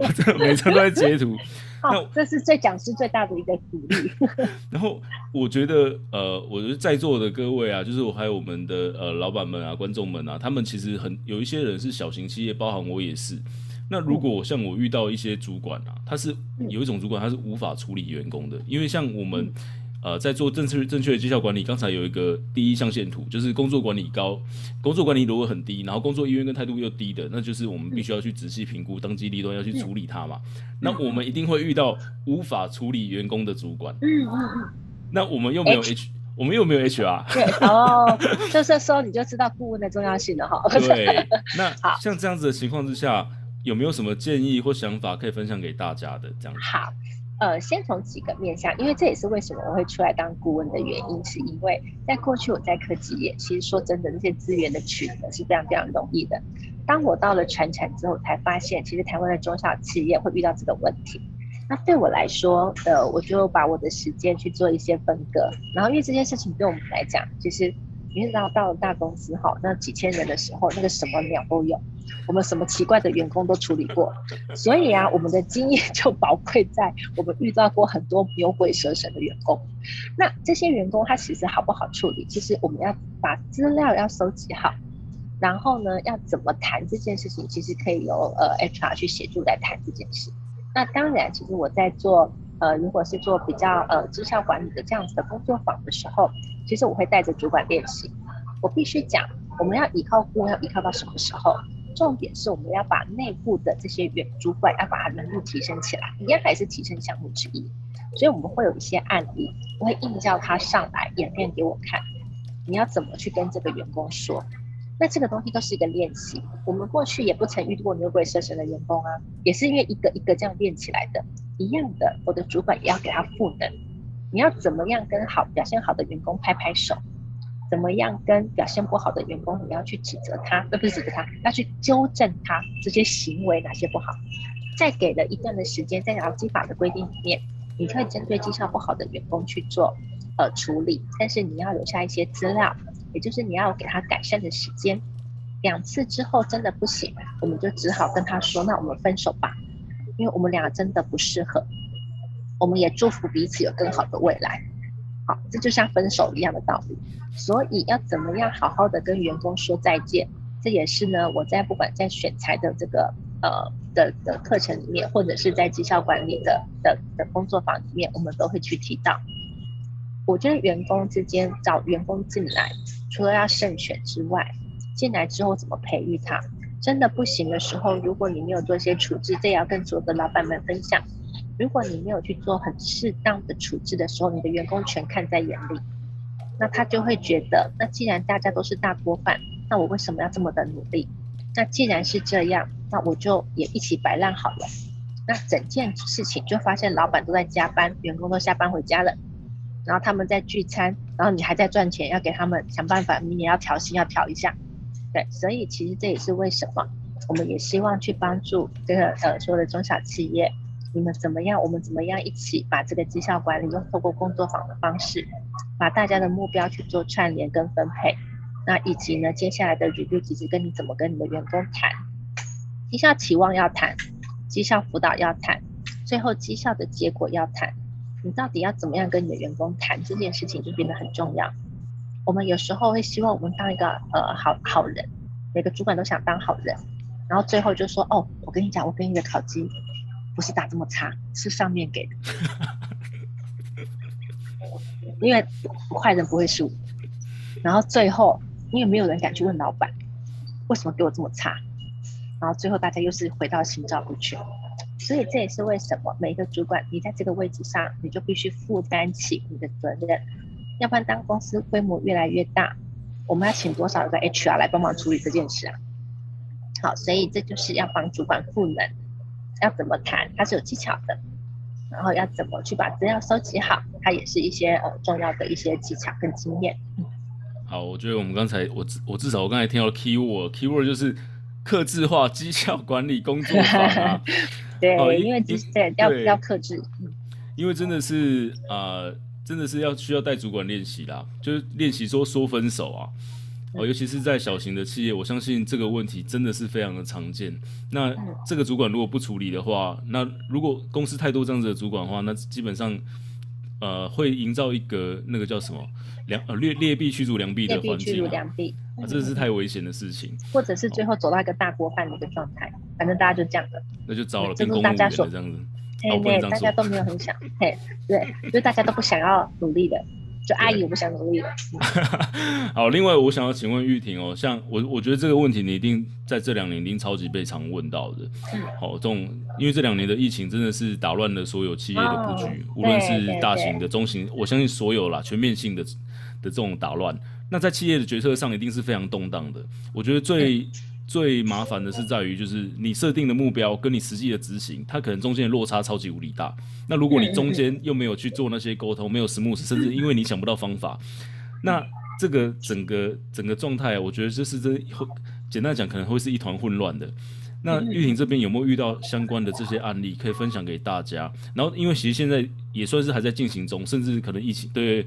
我真的每一张都在截图。好这是对讲师最大的一个鼓励。然后我觉得，呃，我觉得在座的各位啊，就是我还有我们的呃老板们啊、观众们啊，他们其实很有一些人是小型企业，包含我也是。那如果像我遇到一些主管啊，他是有一种主管，他是无法处理员工的，因为像我们。呃，在做正确正确的绩效管理，刚才有一个第一象限图，就是工作管理高，工作管理如果很低，然后工作意愿跟态度又低的，那就是我们必须要去仔细评估，当机立断要去处理它嘛。那我们一定会遇到无法处理员工的主管。嗯嗯嗯。那我们又没有 H，, 我们又没有 HR。对哦，就是说你就知道顾问的重要性了哈。对。那像这样子的情况之下，有没有什么建议或想法可以分享给大家的？这样子。好。呃，先从几个面向，因为这也是为什么我会出来当顾问的原因，是因为在过去我在科技业，其实说真的，那些资源的取得是非常非常容易的。当我到了传产之后，才发现其实台湾的中小企业会遇到这个问题。那对我来说，呃，我就把我的时间去做一些分割，然后因为这件事情对我们来讲，其实。你知道到了大公司哈，那几千人的时候，那个什么鸟都有，我们什么奇怪的员工都处理过，所以啊，我们的经验就宝贵在我们遇到过很多牛鬼蛇神的员工。那这些员工他其实好不好处理？其实我们要把资料要收集好，然后呢，要怎么谈这件事情，其实可以由呃 HR 去协助来谈这件事。那当然，其实我在做。呃，如果是做比较呃绩效管理的这样子的工作坊的时候，其实我会带着主管练习。我必须讲，我们要依靠顾问，要依靠到什么时候？重点是我们要把内部的这些员主管要把他能力提升起来，一样还是提升项目之一。所以我们会有一些案例，我会硬叫他上来演练给我看，你要怎么去跟这个员工说？那这个东西都是一个练习。我们过去也不曾遇过牛鬼蛇神的员工啊，也是因为一个一个这样练起来的。一样的，我的主管也要给他赋能。你要怎么样跟好表现好的员工拍拍手？怎么样跟表现不好的员工，你要去指责他，而不是指责他，要去纠正他这些行为哪些不好。再给了一段的时间，在劳基法的规定里面，你可以针对绩效不好的员工去做呃处理，但是你要留下一些资料，也就是你要给他改善的时间。两次之后真的不行，我们就只好跟他说，那我们分手吧。因为我们俩真的不适合，我们也祝福彼此有更好的未来。好，这就像分手一样的道理。所以要怎么样好好的跟员工说再见？这也是呢，我在不管在选材的这个呃的的课程里面，或者是在绩效管理的的的工作坊里面，我们都会去提到。我觉得员工之间找员工进来，除了要慎选之外，进来之后怎么培育他？真的不行的时候，如果你没有做一些处置，这也要跟所有的老板们分享。如果你没有去做很适当的处置的时候，你的员工全看在眼里，那他就会觉得，那既然大家都是大锅饭，那我为什么要这么的努力？那既然是这样，那我就也一起摆烂好了。那整件事情就发现，老板都在加班，员工都下班回家了，然后他们在聚餐，然后你还在赚钱，要给他们想办法，明年要调薪，要调一下。对，所以其实这也是为什么我们也希望去帮助这个呃所有的中小企业，你们怎么样？我们怎么样一起把这个绩效管理用透过工作坊的方式，把大家的目标去做串联跟分配，那以及呢接下来的 review 其实跟你怎么跟你的员工谈，绩效期望要谈，绩效辅导要谈，最后绩效的结果要谈，你到底要怎么样跟你的员工谈这件事情就变得很重要。我们有时候会希望我们当一个呃好好人，每个主管都想当好人，然后最后就说哦，我跟你讲，我给你的考绩不是打这么差，是上面给的，因为坏人不会输。然后最后因为没有人敢去问老板，为什么给我这么差？然后最后大家又是回到心照不宣。所以这也是为什么每一个主管，你在这个位置上，你就必须负担起你的责任，要不然当公司规模越来越大，我们要请多少个 HR 来帮忙处理这件事啊？好，所以这就是要帮主管赋能，要怎么谈，它是有技巧的，然后要怎么去把资料收集好，它也是一些呃重要的一些技巧跟经验。好，我觉得我们刚才我我至少我刚才听到 keyword，keyword 就是克制化绩效管理工作法啊。对，哦、因为对要要克制，因为真的是呃，真的是要需要带主管练习啦，就是练习说说分手啊。哦，尤其是在小型的企业，我相信这个问题真的是非常的常见。那这个主管如果不处理的话，那如果公司太多这样子的主管的话，那基本上呃会营造一个那个叫什么良呃劣劣币驱逐良币的环境啊，啊，这是太危险的事情。或者是最后走到一个大锅饭的一个状态，反正大家就这样的，那就糟了，跟公务员的这样子，对对，大家都没有很想，嘿，对，就大家都不想要努力的。就阿姨，我不想努力了。好，另外我想要请问玉婷哦，像我，我觉得这个问题你一定在这两年一定超级被常问到的。好，这种因为这两年的疫情真的是打乱了所有企业的布局，无论是大型的、中型，我相信所有啦，全面性的的这种打乱，那在企业的决策上一定是非常动荡的。我觉得最。最麻烦的是在于，就是你设定的目标跟你实际的执行，它可能中间的落差超级无敌大。那如果你中间又没有去做那些沟通，没有 smooth，甚至因为你想不到方法，那这个整个整个状态，我觉得就是这会简单讲，可能会是一团混乱的。那玉婷这边有没有遇到相关的这些案例可以分享给大家？然后，因为其实现在也算是还在进行中，甚至可能疫情对。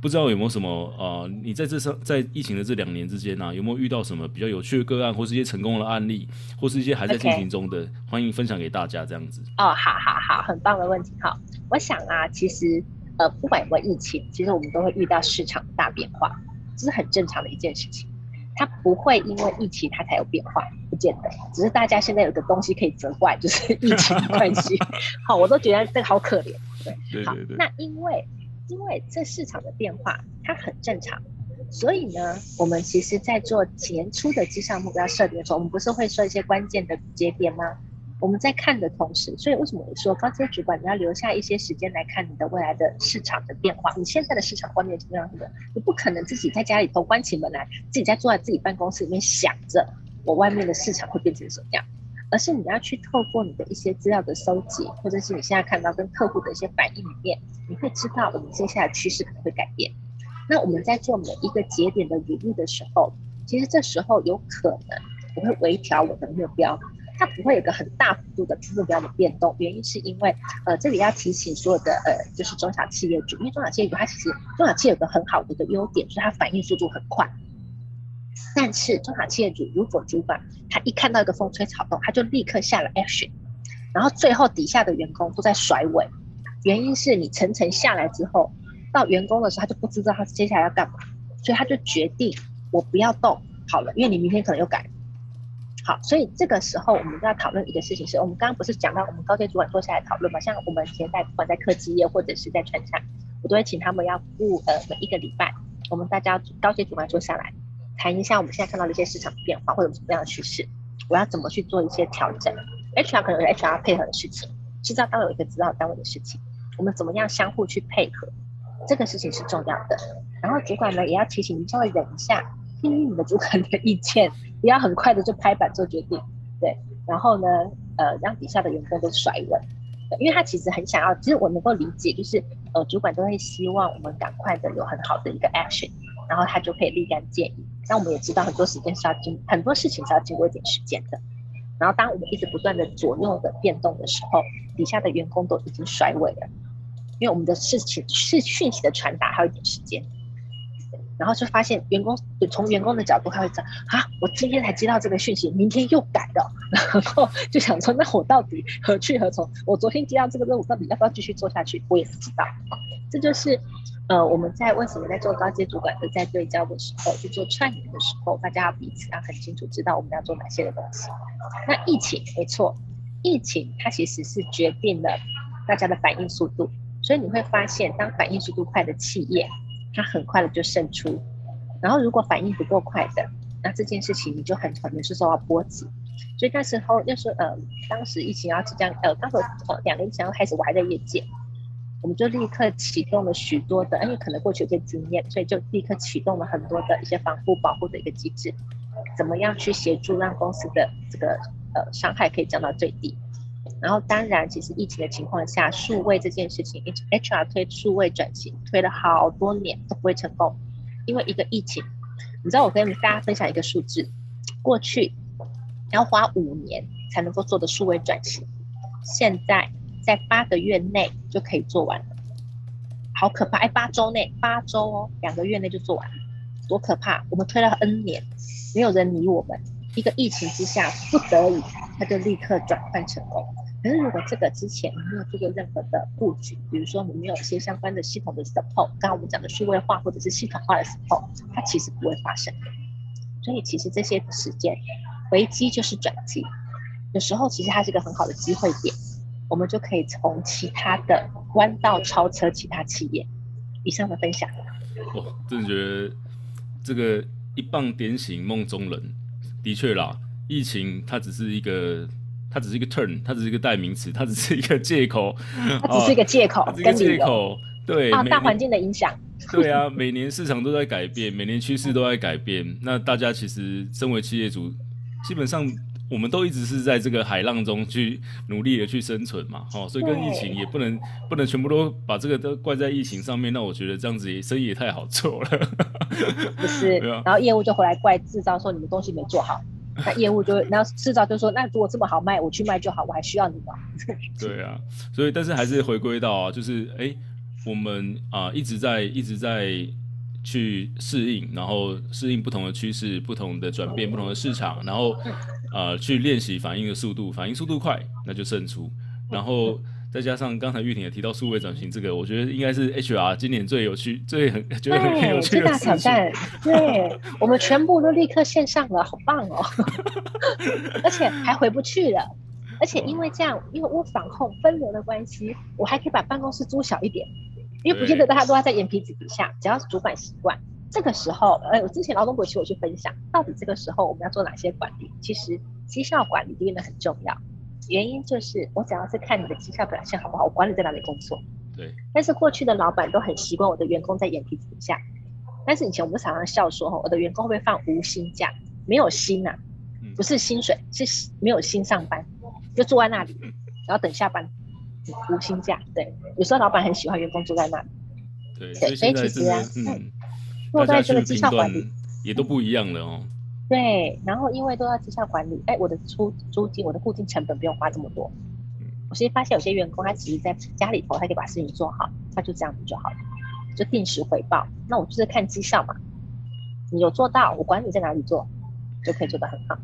不知道有没有什么呃，你在这上在疫情的这两年之间呢、啊，有没有遇到什么比较有趣的个案，或是一些成功的案例，或是一些还在进行中的.欢迎分享给大家这样子。哦，好好好，很棒的问题。好，我想啊，其实呃，不管有没有疫情，其实我们都会遇到市场的大变化，这是很正常的一件事情。它不会因为疫情它才有变化，不见得。只是大家现在有个东西可以责怪，就是 疫情的关系。好，我都觉得这个好可怜。对，对对对。好，那因为。因为这市场的变化，它很正常，所以呢，我们其实，在做年初的绩效目标设定的时候，我们不是会说一些关键的节点吗？我们在看的同时，所以为什么我说高阶主管你要留下一些时间来看你的未来的市场的变化？你现在的市场观念是这样子的，你不可能自己在家里头关起门来，自己在坐在自己办公室里面想着我外面的市场会变成什么样。而是你要去透过你的一些资料的收集，或者是你现在看到跟客户的一些反应里面，你会知道我们接下来趋势可能会改变。那我们在做每一个节点的履历的时候，其实这时候有可能我会微调我的目标，它不会有个很大幅度的目标的变动。原因是因为，呃，这里要提醒所有的呃，就是中小企业主，因为中小企业主它其实中小企业有个很好的一个优点，就是它反应速度很快。但是中小企业主如果主管他一看到一个风吹草动，他就立刻下了 action，然后最后底下的员工都在甩尾，原因是你层层下来之后，到员工的时候他就不知道他接下来要干嘛，所以他就决定我不要动好了，因为你明天可能又改。好，所以这个时候我们就要讨论一个事情是，我们刚刚不是讲到我们高阶主管坐下来讨论嘛？像我们现在不管在科技业或者是在传产，我都会请他们要顾呃每一个礼拜，我们大家高阶主管坐下来。谈一下我们现在看到的一些市场变化会有什么样的趋势，我要怎么去做一些调整？HR 可能有 HR 配合的事情，制造单位有一个制造单位的事情，我们怎么样相互去配合？这个事情是重要的。然后主管呢也要提醒你稍微忍一下，听听你的主管的意见，不要很快的就拍板做决定。对，然后呢，呃，让底下的员工都甩尾，因为他其实很想要，其实我能够理解，就是呃，主管都会希望我们赶快的有很好的一个 action。然后他就可以立竿见影。那我们也知道很多时间是要经很多事情是要经过一点时间的。然后当我们一直不断的左右的变动的时候，底下的员工都已经甩尾了，因为我们的事情是讯息的传达还有一点时间。然后就发现员工从员工的角度他会讲啊，我今天才接到这个讯息，明天又改了，然后就想说那我到底何去何从？我昨天接到这个任务，到底要不要继续做下去？我也不知道。这就是。呃，我们在为什么在做高阶主管的在对焦的时候，去做串联的时候，大家要彼此要很清楚知道我们要做哪些的东西。那疫情没错，疫情它其实是决定了大家的反应速度，所以你会发现，当反应速度快的企业，它很快的就胜出；然后如果反应不够快的，那这件事情你就很可能是受到波及。所以那时候那时候呃，当时疫情要即将呃，当时呃两年前要开始，我还在业界，我们就立刻启动了许多的，因为可能过去有些经验，所以就立刻启动了很多的一些防护保护的一个机制，怎么样去协助让公司的这个呃伤害可以降到最低。然后当然，其实疫情的情况下，数位这件事情，HR 推数位转型推了好多年都不会成功，因为一个疫情。你知道我跟大家分享一个数字，过去要花五年才能够做的数位转型，现在在八个月内就可以做完了，好可怕！哎，八周内，八周哦，两个月内就做完了，多可怕！我们推了 N 年，没有人理我们，一个疫情之下不得已，他就立刻转换成功。可是如果这个之前没有做过任何的布局，比如说你没有一些相关的系统的 support，刚刚我们讲的数位化或者是系统化的 support，它其实不会发生的。所以其实这些时间，危机就是转机，有时候其实它是一个很好的机会点，我们就可以从其他的弯道超车其他企业。以上的分享。哇，真的觉得这个一棒点醒梦中人，的确啦，疫情它只是一个。它只是一个 turn，它只是一个代名词，它只是一个借口，它只是一个借口，跟借口，对啊，大环境的影响，对啊，每年市场都在改变，每年趋势都在改变，那大家其实身为企业主，基本上我们都一直是在这个海浪中去努力的去生存嘛，哦，所以跟疫情也不能不能全部都把这个都怪在疫情上面，那我觉得这样子也生意也太好做了，不是，然后业务就回来怪制造说你们东西没做好。那业务就会，然后制造就说，那如果这么好卖，我去卖就好，我还需要你吗？对啊，所以但是还是回归到啊，就是哎、欸，我们啊、呃、一直在一直在去适应，然后适应不同的趋势、不同的转变、不同的市场，然后呃去练习反应的速度，反应速度快，那就胜出，然后。再加上刚才玉婷也提到数位转型这个，我觉得应该是 HR 今年最有趣、最很觉得很有趣的大挑战，对，我们全部都立刻线上了，好棒哦！而且还回不去了，而且因为这样，因为我防控分流的关系，我还可以把办公室租小一点，因为不见得大家都要在眼皮子底下，只要是主管习惯。这个时候，呃，我之前劳动部请我去分享，到底这个时候我们要做哪些管理？其实绩效管理变得很重要。原因就是我只要是看你的绩效表现好不好，我管你在哪里工作。对。但是过去的老板都很习惯我的员工在眼皮子底下。但是以前我们常常笑说，我的员工会不会放无薪假？没有薪呐、啊，不是薪水，是没有薪上班，就坐在那里，然后等下班，无薪假。对，有时候老板很喜欢员工坐在那里。对。对，所以其实啊，嗯，落在这个绩效管理也都不一样了哦。对，然后因为都要绩效管理，哎，我的租租金、我的固定成本不用花这么多。我其实发现有些员工他其实在家里头，他可以把事情做好，他就这样子就好了，就定时回报。那我就是看绩效嘛，你有做到，我管你在哪里做，就可以做得很好。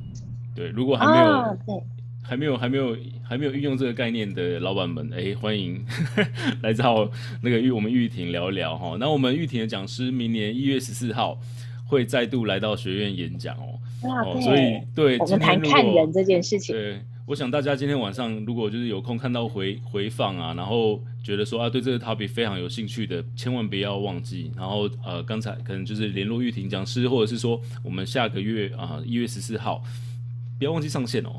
对，如果还没有，啊、对，还没有还没有还没有运用这个概念的老板们，哎，欢迎 来找那个玉我们玉婷聊一聊哈。那我们玉婷的讲师明年一月十四号。会再度来到学院演讲哦，哦，所以对，我们谈看人这件事情。对，我想大家今天晚上如果就是有空看到回回放啊，然后觉得说啊对这个 topic 非常有兴趣的，千万不要忘记。然后呃，刚才可能就是联络玉婷讲师，或者是说我们下个月啊一月十四号，不要忘记上线哦。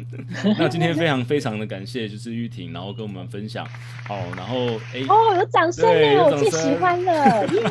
那今天非常非常的感谢，就是玉婷，然后跟我们分享。好，然后哎，哦，有掌声耶，我最喜欢了，耶。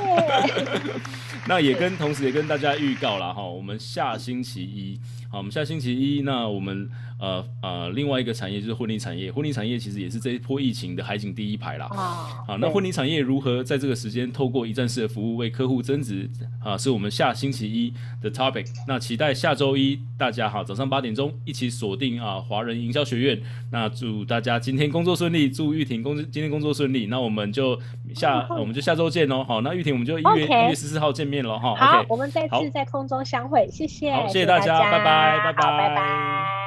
那也跟同时也跟大家预告了哈，我们下星期一，好，我们下星期一，那我们。呃呃，另外一个产业就是婚礼产业，婚礼产业其实也是这一波疫情的海景第一排啦。啊，好，那婚礼产业如何在这个时间透过一站式的服务为客户增值啊？是我们下星期一的 topic。那期待下周一大家哈，早上八点钟一起锁定啊华人营销学院。那祝大家今天工作顺利，祝玉婷工今天工作顺利。那我们就下、嗯、我们就下周见喽。好，那玉婷我们就一月一.月十四号见面了哈。好，okay, 我们再次在空中相会，谢谢，好，谢谢大家，拜拜，拜拜，拜拜。